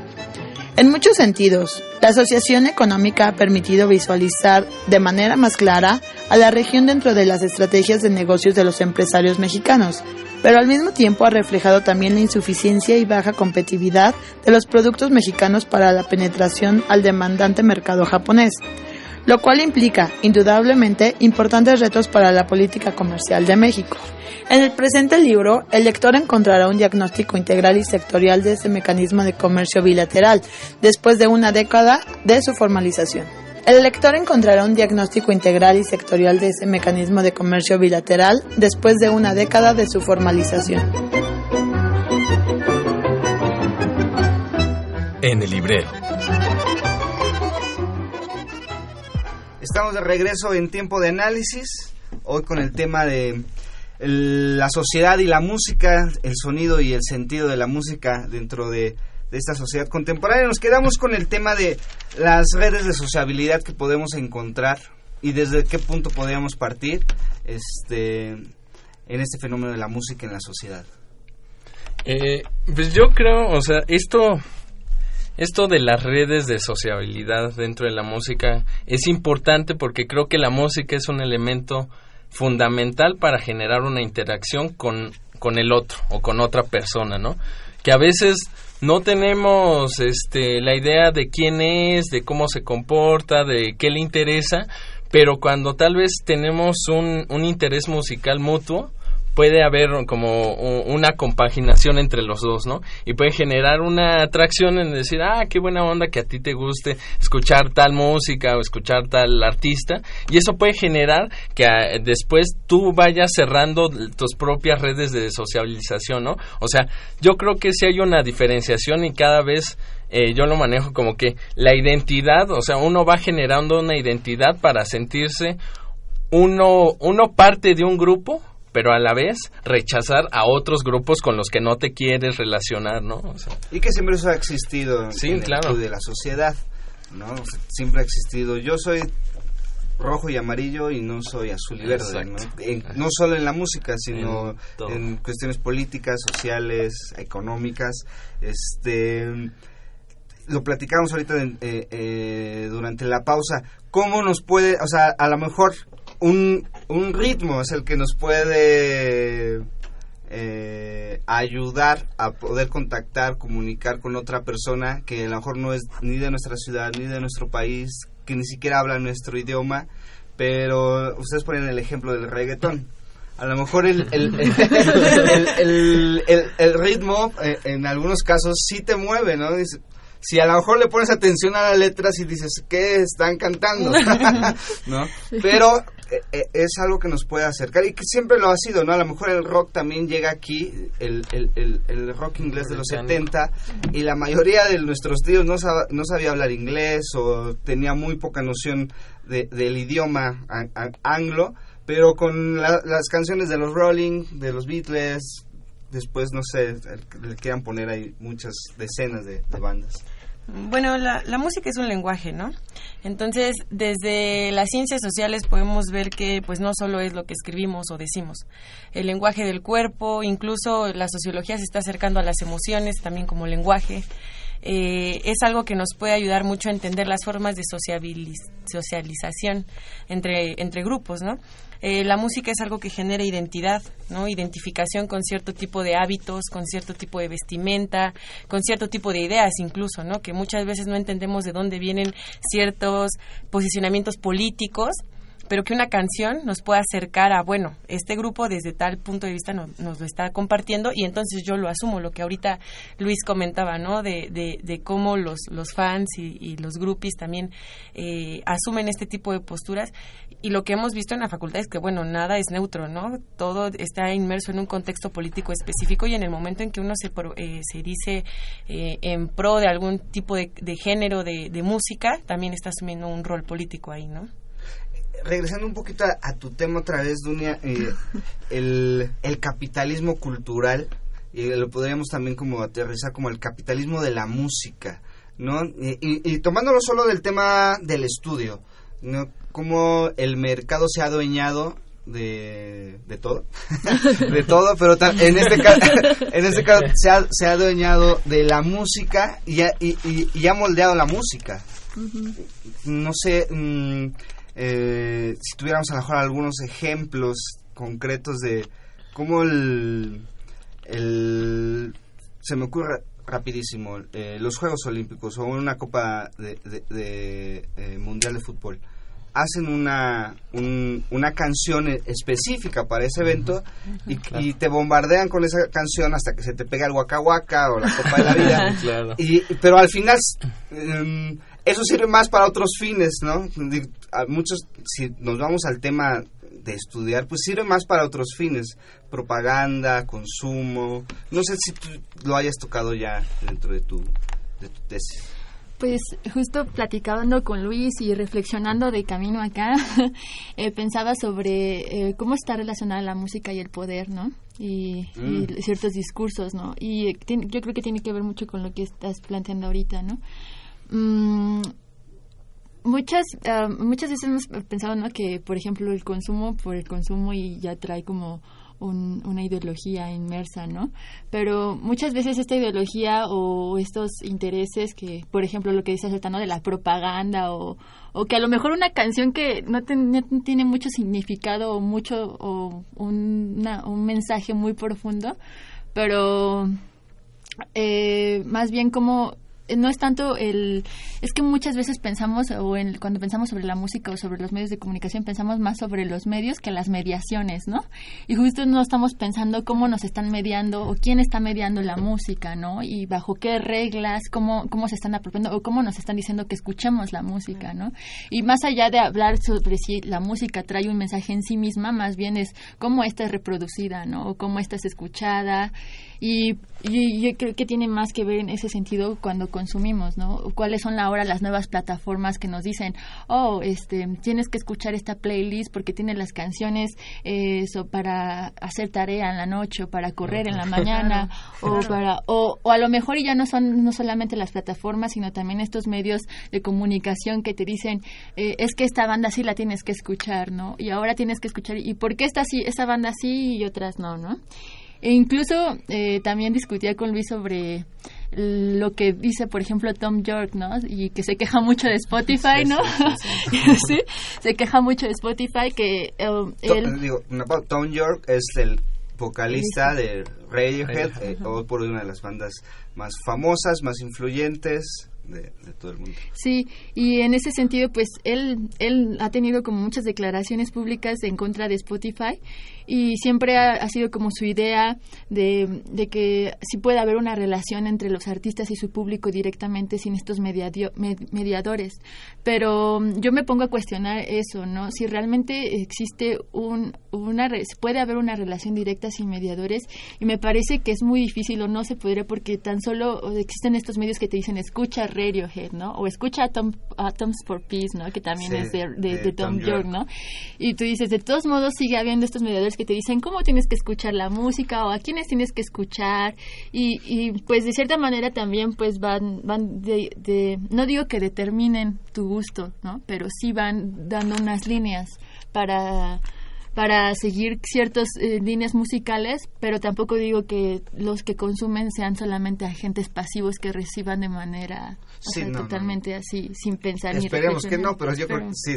En muchos sentidos, la asociación económica ha permitido visualizar de manera más clara a la región dentro de las estrategias de negocios de los empresarios mexicanos, pero al mismo tiempo ha reflejado también la insuficiencia y baja competitividad de los productos mexicanos para la penetración al demandante mercado japonés, lo cual implica, indudablemente, importantes retos para la política comercial de México. En el presente libro, el lector encontrará un diagnóstico integral y sectorial de este mecanismo de comercio bilateral, después de una década de su formalización. El lector encontrará un diagnóstico integral y sectorial de ese mecanismo de comercio bilateral después de una década de su formalización. En el librero. Estamos de regreso en tiempo de análisis, hoy con el tema de la sociedad y la música, el sonido y el sentido de la música dentro de de esta sociedad contemporánea. Nos quedamos con el tema de las redes de sociabilidad que podemos encontrar y desde qué punto podríamos partir este, en este fenómeno de la música en la sociedad. Eh, pues yo creo, o sea, esto, esto de las redes de sociabilidad dentro de la música es importante porque creo que la música es un elemento fundamental para generar una interacción con, con el otro o con otra persona, ¿no? Que a veces no tenemos este, la idea de quién es, de cómo se comporta, de qué le interesa, pero cuando tal vez tenemos un, un interés musical mutuo, puede haber como una compaginación entre los dos, ¿no? Y puede generar una atracción en decir, ah, qué buena onda que a ti te guste escuchar tal música o escuchar tal artista. Y eso puede generar que ah, después tú vayas cerrando tus propias redes de socialización, ¿no? O sea, yo creo que si hay una diferenciación y cada vez eh, yo lo manejo como que la identidad, o sea, uno va generando una identidad para sentirse uno, uno parte de un grupo pero a la vez rechazar a otros grupos con los que no te quieres relacionar, ¿no? y que siempre eso ha existido en claro. de la sociedad, ¿no? siempre ha existido. Yo soy rojo y amarillo y no soy azul y verde, ¿no? no solo en la música, sino en, cuestiones políticas, sociales, económicas, este lo platicamos ahorita eh, eh, durante la pausa, ¿cómo nos puede, o sea, a lo mejor un, un ritmo es el que nos puede eh, ayudar a poder contactar, comunicar con otra persona que a lo mejor no es ni de nuestra ciudad, ni de nuestro país, que ni siquiera habla nuestro idioma, pero ustedes ponen el ejemplo del reggaetón. A lo mejor el, el, el, el ritmo en algunos casos sí te mueve, ¿no? Si a lo mejor le pones atención a las letras y dices, ¿qué están cantando? [laughs] ¿No? Pero eh, eh, es algo que nos puede acercar y que siempre lo ha sido, ¿no? A lo mejor el rock también llega aquí, el, el, el, rock inglés de los 70, y la mayoría de nuestros tíos no, no sabía hablar inglés o tenía muy poca noción de, del idioma anglo, pero con las canciones de los Rolling, de los Beatles, después, no sé, le quieran poner ahí muchas decenas de, bandas. Bueno, la, la, música es un lenguaje, ¿no? Entonces, desde las ciencias sociales podemos ver que pues no solo es lo que escribimos o decimos. El lenguaje del cuerpo, incluso la sociología se está acercando a las emociones también como lenguaje. Eh, es algo que nos puede ayudar mucho a entender las formas de socialización entre, entre grupos, ¿no? Eh, la música es algo que genera identidad, ¿no? Identificación con cierto tipo de hábitos, con cierto tipo de vestimenta, con cierto tipo de ideas incluso, ¿no? Que muchas veces no entendemos de dónde vienen ciertos posicionamientos políticos pero que una canción nos pueda acercar a, bueno, este grupo desde tal punto de vista nos, lo está compartiendo y entonces yo lo asumo, lo que ahorita Luis comentaba, ¿no? De, de, cómo los, los fans y, los groupies también eh, asumen este tipo de posturas y lo que hemos visto en la facultad es que, bueno, nada es neutro, ¿no? Todo está inmerso en un contexto político específico y en el momento en que uno se, eh, se dice eh, en pro de algún tipo de, de género de, de música, también está asumiendo un rol político ahí, ¿no? Regresando un poquito a, tu tema otra vez, Dunia, eh, [laughs] el, capitalismo cultural, y lo podríamos también como aterrizar como el capitalismo de la música, ¿no? Y, tomándolo solo del tema del estudio, ¿no? Cómo el mercado se ha adueñado de, de todo, [laughs] de todo, pero en este caso, [laughs] en este caso se ha, se ha adueñado de la música y ha, y, ha moldeado la música. No sé, mm, eh, si tuviéramos a lo mejor algunos ejemplos concretos de cómo el, el se me ocurre rapidísimo eh, los Juegos Olímpicos o una Copa de, de, eh, Mundial de Fútbol hacen una, una canción específica para ese evento y, te bombardean con esa canción hasta que se te pega el Waka o la Copa de la Vida. [laughs] y, pero al final em, eso sirve más para otros fines, ¿no? muchos, si nos vamos al tema de estudiar, pues sirve más para otros fines, propaganda, consumo. No sé si tú lo hayas tocado ya dentro de tu, de tu tesis. Pues justo platicando con Luis y reflexionando de camino acá, [laughs] eh, pensaba sobre eh, cómo está relacionada la música y el poder, ¿no? Y, mm. ciertos discursos, ¿no? Y yo creo que tiene que ver mucho con lo que estás planteando ahorita, ¿no? Mm, muchas ah, muchas veces hemos pensado ¿no? que por ejemplo el consumo por el consumo y ya trae como una ideología inmersa no pero muchas veces esta ideología o estos intereses que por ejemplo lo que dice ahorita no de la propaganda o, o que a lo mejor una canción que no, tiene mucho significado o mucho o un, un mensaje muy profundo pero eh, más bien como no es tanto el es que muchas veces pensamos o en, cuando pensamos sobre la música o sobre los medios de comunicación pensamos más sobre los medios que las mediaciones no y justo no estamos pensando cómo nos están mediando o quién está mediando la música no y bajo qué reglas cómo cómo se están apropiando o cómo nos están diciendo que escuchemos la música no y más allá de hablar sobre si la música trae un mensaje en sí misma más bien es cómo esta es reproducida no o cómo esta es escuchada y, yo creo que tiene más que ver en ese sentido cuando consumimos, ¿no? ¿Cuáles son ahora las nuevas plataformas que nos dicen, oh, este, tienes que escuchar esta playlist porque tiene las canciones eh, para hacer tarea en la noche o para correr en la mañana [laughs] o para o, a lo mejor ya no son no solamente las plataformas sino también estos medios de comunicación que te dicen eh, es que esta banda sí la tienes que escuchar, ¿no? Y ahora tienes que escuchar y por qué esta sí esa banda sí y otras no, ¿no? E incluso eh, también discutía con Luis sobre lo que dice, por ejemplo, Tom York, ¿no? Y que se queja mucho de Spotify, ¿no? [laughs] Sí, se queja mucho de Spotify que um, Tom York es el vocalista de Radiohead, eh, o por una de las bandas más famosas, más influyentes de, todo el mundo. Sí, y en ese sentido, pues él, él ha tenido como muchas declaraciones públicas en contra de Spotify y siempre ha, sido como su idea de, de, que sí puede haber una relación entre los artistas y su público directamente sin estos mediadores. Pero mm, yo me pongo a cuestionar eso, ¿no? Si realmente existe un, una, puede haber una relación directa sin mediadores y me parece que es muy difícil o no se podría porque tan solo existen estos medios que te dicen escucha Radiohead, ¿no? O escucha Atom, Atoms for Peace, ¿no? Que también es de, de, Tom, York, ¿no? Y tú dices, de todos modos sigue habiendo estos mediadores que te dicen cómo tienes que escuchar la música o a quiénes tienes que escuchar y, y pues de cierta manera también pues van, van de, no digo que determinen tu gusto, ¿no? Pero sí van dando unas líneas para para seguir ciertas eh, líneas musicales, pero tampoco digo que los que consumen sean solamente agentes pasivos que reciban de manera totalmente así, sin pensar. Esperemos que no, pero yo creo que sí,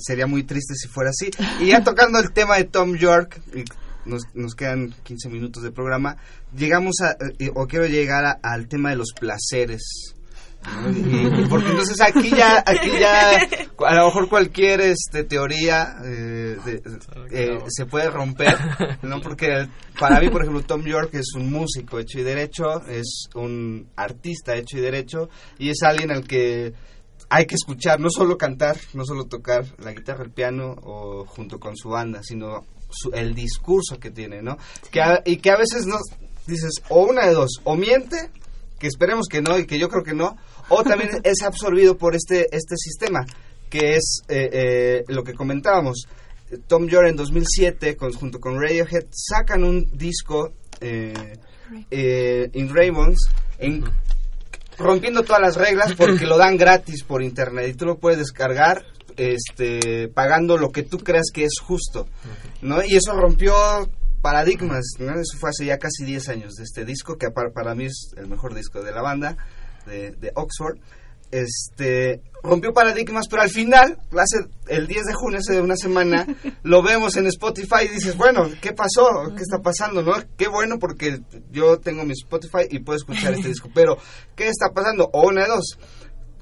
sería muy triste si fuera así. Y ya tocando el tema de Tom York, nos, nos quedan 15 minutos de programa, llegamos a, eh, o quiero llegar al tema de los placeres porque entonces aquí ya, aquí ya, a lo mejor cualquier este, teoría eh, eh, se puede romper, ¿no? Porque para mí, por ejemplo, Tom York es un músico hecho y derecho, es un artista hecho y derecho, y es alguien al que hay que escuchar, no solo cantar, no solo tocar la guitarra, el piano o junto con su banda, sino el discurso que tiene, ¿no? Que y que a veces no dices, o una de dos, o miente, que esperemos que no y que yo creo que no, o también es absorbido por este, este sistema, que es eh, eh, lo que comentábamos. Tom York en 2007, junto con Radiohead, sacan un disco, eh, In Raymonds, en, rompiendo todas las reglas porque lo dan gratis por internet y tú lo puedes descargar este pagando lo que tú creas que es justo no y eso rompió paradigmas eso fue hace ya casi 10 años de este disco que para, para mí es el mejor disco de la banda de, Oxford, este rompió paradigmas, pero al final, hace el 10 de junio, hace una semana, [laughs] lo vemos en Spotify y dices, bueno, ¿qué pasó? ¿Qué está pasando? ¿No? Qué bueno porque yo tengo mi Spotify y puedo escuchar este [laughs] disco, pero ¿qué está pasando? O una de dos,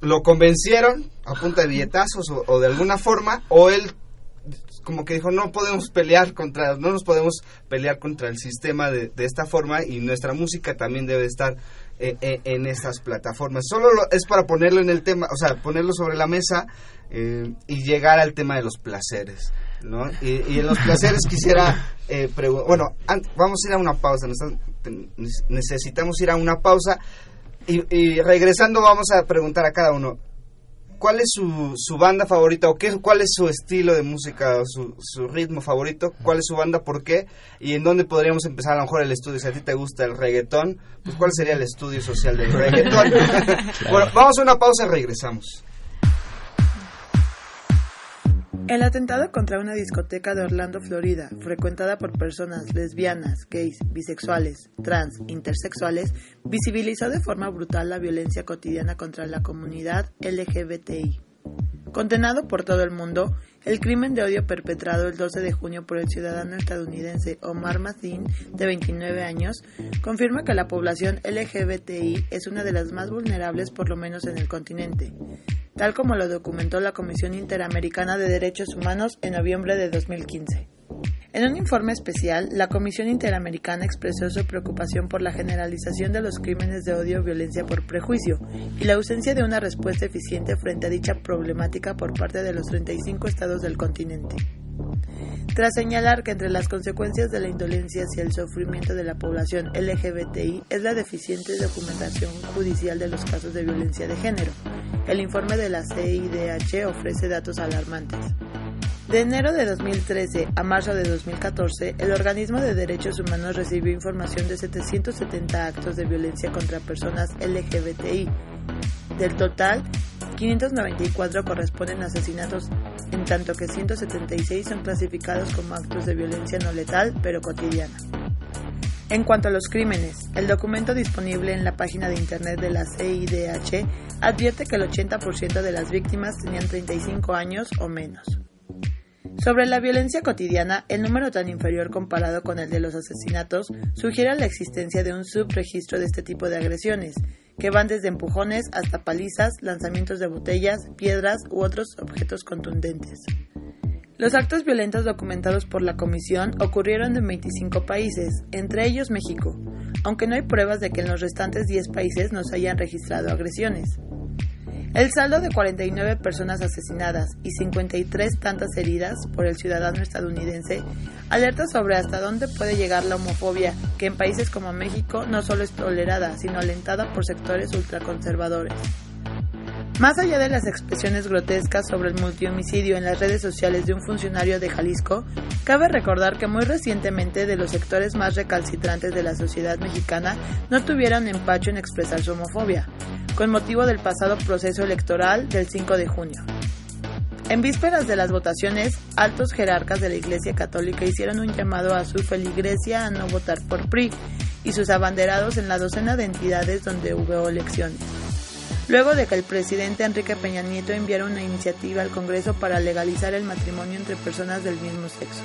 lo convencieron a punta de billetazos o, de alguna forma, o él como que dijo no podemos pelear contra no nos podemos pelear contra el sistema de, de esta forma y nuestra música también debe estar eh, eh, en esas plataformas. Solo es para ponerlo en el tema, o sea, ponerlo sobre la mesa eh, y llegar al tema de los placeres. ¿no? Y, en los placeres quisiera, bueno, vamos a ir a una pausa, necesitamos ir a una pausa y regresando vamos a preguntar a cada uno, ¿cuál es su, su banda favorita o qué, cuál es su estilo de música, su, su ritmo favorito? ¿Cuál es su banda? ¿Por qué? ¿Y en dónde podríamos empezar a lo mejor el estudio? Si a ti te gusta el reggaetón, pues ¿cuál sería el estudio social del reggaetón? [laughs] bueno, vamos a una pausa y regresamos. El atentado contra una discoteca de Orlando, Florida, frecuentada por personas lesbianas, gays, bisexuales, trans, intersexuales, visibilizó de forma brutal la violencia cotidiana contra la comunidad LGBTI. Condenado por todo el mundo, el crimen de odio perpetrado el 12 de junio por el ciudadano estadounidense Omar Mazin, de 29 años, confirma que la población LGBTI es una de las más vulnerables por lo menos en el continente, tal como lo documentó la Comisión Interamericana de Derechos Humanos en noviembre de 2015. En un informe especial, la Comisión Interamericana expresó su preocupación por la generalización de los crímenes de odio o violencia por prejuicio y la ausencia de una respuesta eficiente frente a dicha problemática por parte de los 35 estados del continente. Tras señalar que entre las consecuencias de la indolencia hacia el sufrimiento de la población LGBTI es la deficiente documentación judicial de los casos de violencia de género, el informe de la CIDH ofrece datos alarmantes. De enero de 2013 a marzo de 2014, el organismo de derechos humanos recibió información de 770 actos de violencia contra personas LGBTI. Del total, 594 corresponden a asesinatos, en tanto que 176 son clasificados como actos de violencia no letal pero cotidiana. En cuanto a los crímenes, el documento disponible en la página de internet de la CIDH advierte que el 80% de las víctimas tenían 35 años o menos. Sobre la violencia cotidiana, el número tan inferior comparado con el de los asesinatos sugiere la existencia de un subregistro de este tipo de agresiones, que van desde empujones hasta palizas, lanzamientos de botellas, piedras u otros objetos contundentes. Los actos violentos documentados por la Comisión ocurrieron en 25 países, entre ellos México, aunque no hay pruebas de que en los restantes 10 países nos hayan registrado agresiones. El saldo de 49 personas asesinadas y 53 tantas heridas por el ciudadano estadounidense alerta sobre hasta dónde puede llegar la homofobia, que en países como México no solo es tolerada, sino alentada por sectores ultraconservadores. Más allá de las expresiones grotescas sobre el multihomicidio en las redes sociales de un funcionario de Jalisco, cabe recordar que muy recientemente de los sectores más recalcitrantes de la sociedad mexicana no tuvieron empacho en expresar su homofobia, con motivo del pasado proceso electoral del 5 de junio. En vísperas de las votaciones, altos jerarcas de la Iglesia Católica hicieron un llamado a su feligresía a no votar por PRI y sus abanderados en la docena de entidades donde hubo elecciones luego de que el presidente Enrique Peña Nieto enviara una iniciativa al Congreso para legalizar el matrimonio entre personas del mismo sexo.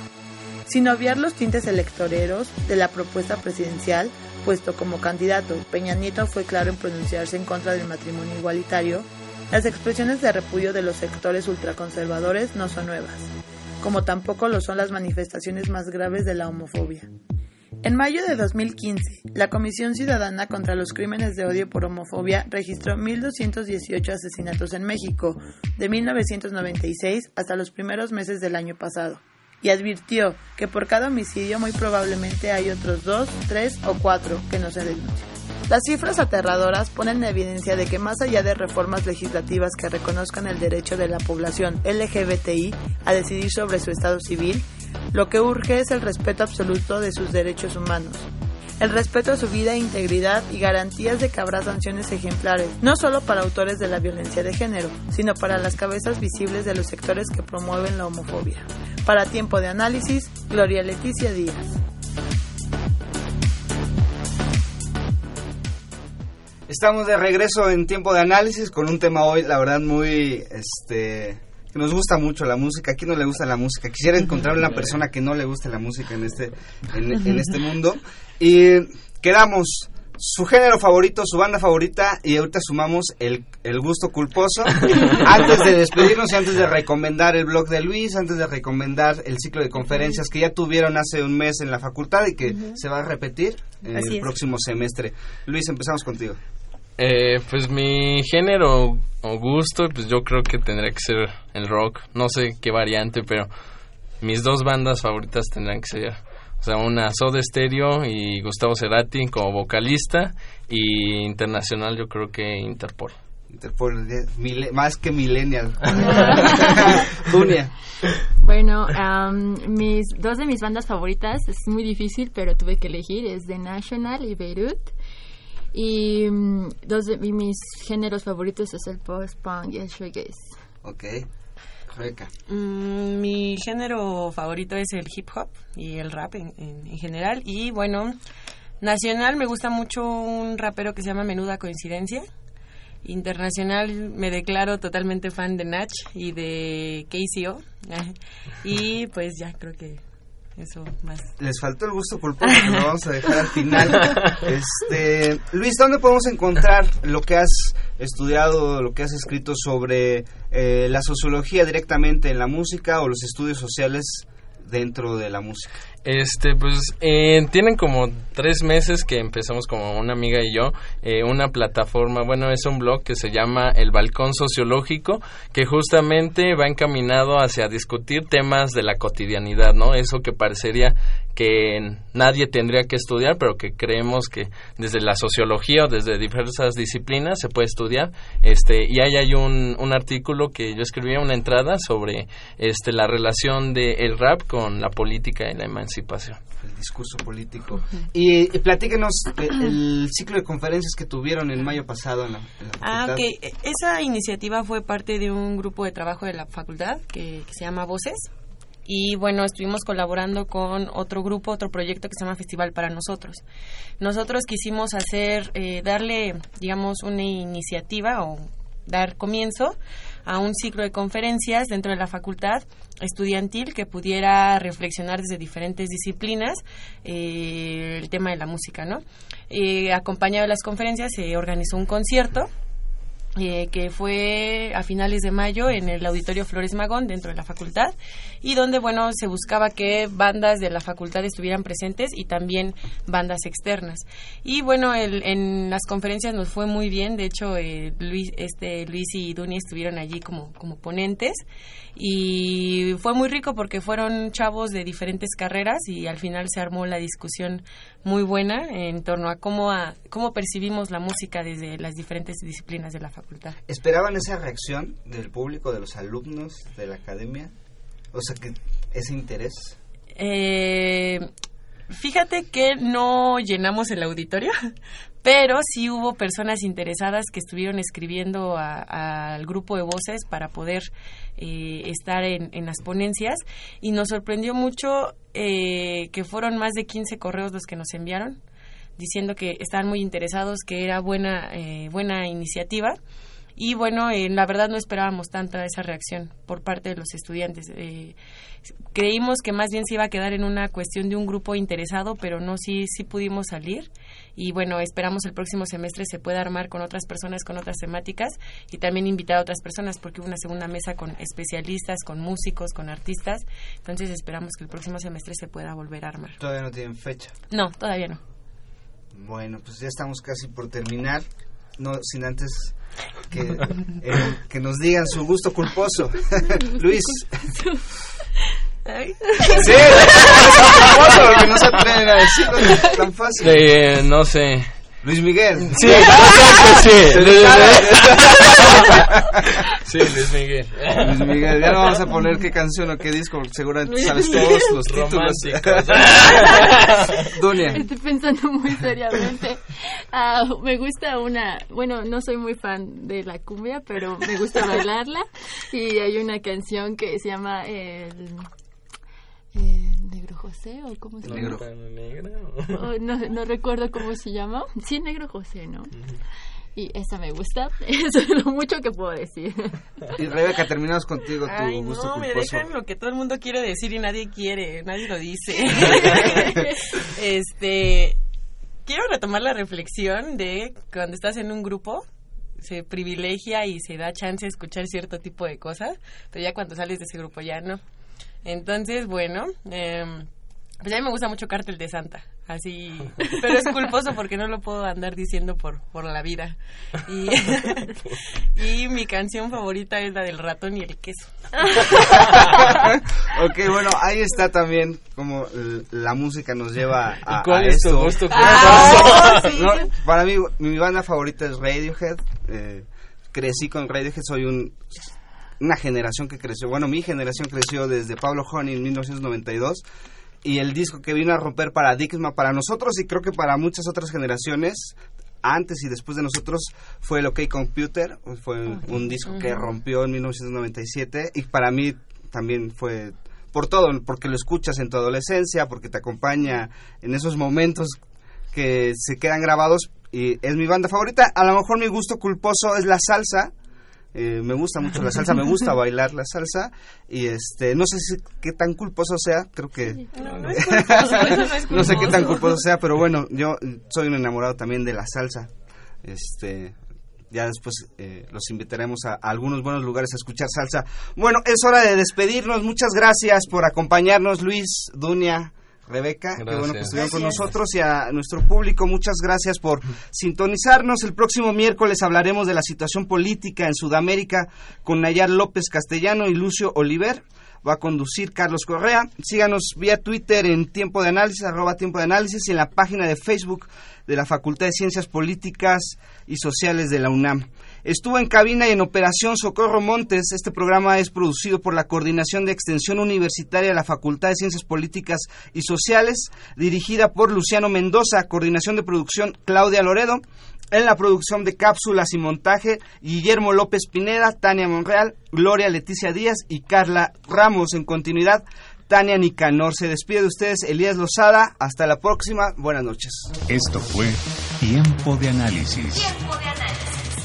Sin obviar los tintes electoreros de la propuesta presidencial, puesto como candidato Peña Nieto fue claro en pronunciarse en contra del matrimonio igualitario, las expresiones de repudio de los sectores ultraconservadores no son nuevas, como tampoco lo son las manifestaciones más graves de la homofobia. En mayo de 2015, la Comisión Ciudadana contra los Crímenes de Odio por Homofobia registró 1.218 asesinatos en México, de 1996 hasta los primeros meses del año pasado, y advirtió que por cada homicidio muy probablemente hay otros dos, tres o cuatro que no se denuncian. Las cifras aterradoras ponen en evidencia de que más allá de reformas legislativas que reconozcan el derecho de la población LGBTI a decidir sobre su estado civil, lo que urge es el respeto absoluto de sus derechos humanos, el respeto a su vida e integridad y garantías de que habrá sanciones ejemplares, no solo para autores de la violencia de género, sino para las cabezas visibles de los sectores que promueven la homofobia. Para tiempo de análisis, Gloria Leticia Díaz. Estamos de regreso en tiempo de análisis con un tema hoy, la verdad, muy este que nos gusta mucho la música. ¿A quién no le gusta la música? Quisiera encontrar una persona que no le guste la música en este, en, este mundo. Y quedamos su género favorito, su banda favorita y ahorita sumamos el, el gusto culposo. [laughs] antes de despedirnos y antes de recomendar el blog de Luis, antes de recomendar el ciclo de conferencias que ya tuvieron hace un mes en la facultad y que se va a repetir en el próximo semestre. Luis, empezamos contigo. Eh, pues mi género o gusto, pues yo creo que tendría que ser el rock. No sé qué variante, pero mis dos bandas favoritas tendrán que ser, o sea, una Soda Stereo y Gustavo Cerati como vocalista y internacional yo creo que Interpol. Interpol, más que Millennial. [laughs] Junia. Bueno, mis dos de mis bandas favoritas es muy difícil, pero tuve que elegir es The National y Beirut. Y mm, dos de mis géneros favoritos es el post-punk y el shoegaze. Ok. Mm, mi género favorito es el hip hop y el rap en, en, general. Y bueno, nacional me gusta mucho un rapero que se llama Menuda Coincidencia. Internacional me declaro totalmente fan de Natch y de KCO. [laughs] y pues ya creo que eso más. Les faltó el gusto culposo que lo vamos a dejar al final. [laughs] Este, Luis, ¿dónde podemos encontrar lo que has estudiado, lo que has escrito sobre eh, la sociología directamente en la música o los estudios sociales dentro de la música? Este, pues eh, tienen como tres meses que empezamos como una amiga y yo eh, una plataforma, bueno, es un blog que se llama El Balcón Sociológico, que justamente va encaminado hacia discutir temas de la cotidianidad, ¿no? Eso que parecería que nadie tendría que estudiar, pero que creemos que desde la sociología o desde diversas disciplinas se puede estudiar. Este, y ahí hay un, un artículo que yo escribí, una entrada sobre este, la relación del el rap con la política y la emancipación. El discurso político. Y, platíquenos el, ciclo de conferencias que tuvieron en mayo pasado en la, Ah, ok. Esa iniciativa fue parte de un grupo de trabajo de la facultad que se llama Voces y bueno, estuvimos colaborando con otro grupo, otro proyecto que se llama Festival para Nosotros. Nosotros quisimos hacer, eh, darle, digamos, una iniciativa o dar comienzo a un ciclo de conferencias dentro de la facultad estudiantil que pudiera reflexionar desde diferentes disciplinas eh, el tema de la música, ¿no? Eh, acompañado de las conferencias se organizó un concierto eh, que fue a finales de mayo en el Auditorio Flores Magón dentro de la facultad y donde bueno se buscaba que bandas de la facultad estuvieran presentes y también bandas externas. Y bueno el, en las conferencias nos fue muy bien. De hecho eh, Luis este Luis y Duni estuvieron allí como como ponentes. Y fue muy rico porque fueron chavos de diferentes carreras y al final se armó la discusión muy buena en torno a cómo a cómo percibimos la música desde las diferentes disciplinas de la facultad. ¿Esperaban esa reacción del público, de los alumnos, de la academia? O sea, que ese interés. Eh, fíjate que no llenamos el auditorio, pero sí hubo personas interesadas que estuvieron escribiendo al grupo de voces para poder eh, estar en, las ponencias y nos sorprendió mucho eh, que fueron más de 15 correos los que nos enviaron diciendo que estaban muy interesados, que era buena, eh, buena iniciativa. Y bueno, eh, la verdad no esperábamos tanta esa reacción por parte de los estudiantes. Eh, creímos que más bien se iba a quedar en una cuestión de un grupo interesado, pero no, sí, sí pudimos salir. Y bueno, esperamos el próximo semestre se pueda armar con otras personas, con otras temáticas y también invitar a otras personas, porque hubo una segunda mesa con especialistas, con músicos, con artistas. Entonces esperamos que el próximo semestre se pueda volver a armar. ¿Todavía no tienen fecha? No, todavía no. Bueno, pues ya estamos casi por terminar. No sin antes que, [laughs] eh, que nos digan su gusto culposo. [laughs] Luis. [laughs] Ay. Sí, [laughs] porque no se atreven a decirlo tan fácil. De, no sé. Luis Miguel. Sí, sí. Luis nota. Sí, Luis Miguel. Luis Miguel, ya no vamos a poner qué canción o qué disco, porque seguramente sabes todos los títulos. [laughs] Dunia. Estoy pensando muy seriamente. Ah, me gusta una, bueno, no soy muy fan de la cumbia, pero me gusta bailarla. Y hay una canción que se llama el eh, Negro José o cómo se llama Negro. Negro. Oh, no, no recuerdo cómo se llama sí Negro José no y esa me gusta [laughs] eso es lo mucho que puedo decir Y Rebeca, terminamos contigo tu Ay, gusto no, me culposo. dejan lo que todo el mundo quiere decir y nadie quiere, nadie lo dice. [laughs] este, quiero retomar la reflexión de cuando estás en un grupo se privilegia y se da chance de escuchar cierto tipo de cosas, pero ya cuando sales de ese grupo ya no. Entonces, bueno, eh, pues a mí me gusta mucho Cártel de Santa, así, [laughs] pero es culposo porque no lo puedo andar diciendo por, por la vida. Y, [laughs] y mi canción favorita es la del ratón y el queso. [laughs] ok, bueno, ahí está también como la música nos lleva a, ¿Y cuál a es tu esto. gusto Ah, sí. No, para mí, mi banda favorita es Radiohead. Eh, crecí con Radiohead, soy un, una generación que creció, bueno, mi generación creció desde Pablo Honey en 1992 y el disco que vino a romper paradigma para nosotros y creo que para muchas otras generaciones antes y después de nosotros fue el OK Computer, fue un disco que rompió en 1997 y para mí también fue por todo, porque lo escuchas en tu adolescencia, porque te acompaña en esos momentos que se quedan grabados y es mi banda favorita. A lo mejor mi gusto culposo es la salsa. Eh, me gusta mucho la salsa, me gusta bailar la salsa y este no sé si, qué tan culposo sea, creo que No, no es culposo, eso no es no sé qué tan culposo. culposo sea, pero bueno, yo soy un enamorado también de la salsa. Este, ya después eh, los invitaremos a, a algunos buenos lugares a escuchar salsa. Bueno, es hora de despedirnos. Muchas gracias por acompañarnos, Luis, Dunia, Rebeca. Qué bueno que estuvieron con nosotros y a nuestro público. Muchas gracias por sintonizarnos. El próximo miércoles hablaremos de la situación política en Sudamérica con Nayar López Castellano y Lucio Oliver. Va a conducir Carlos Correa. Síganos vía Twitter en Tiempo de Análisis, arroba Tiempo de Análisis, y en la página de Facebook de la Facultad de Ciencias Políticas y Sociales de la UNAM. Estuvo en cabina y en operación Socorro Montes. Este programa es producido por la Coordinación de Extensión Universitaria de la Facultad de Ciencias Políticas y Sociales, dirigida por Luciano Mendoza. Coordinación de producción Claudia Loredo. En la producción de cápsulas y montaje, Guillermo López Pineda, Tania Monreal, Gloria Leticia Díaz y Carla Ramos. En continuidad, Tania Nicanor. Se despide de ustedes Elías Lozada. Hasta la próxima. Buenas noches. Esto fue Tiempo de Análisis. Tiempo de Análisis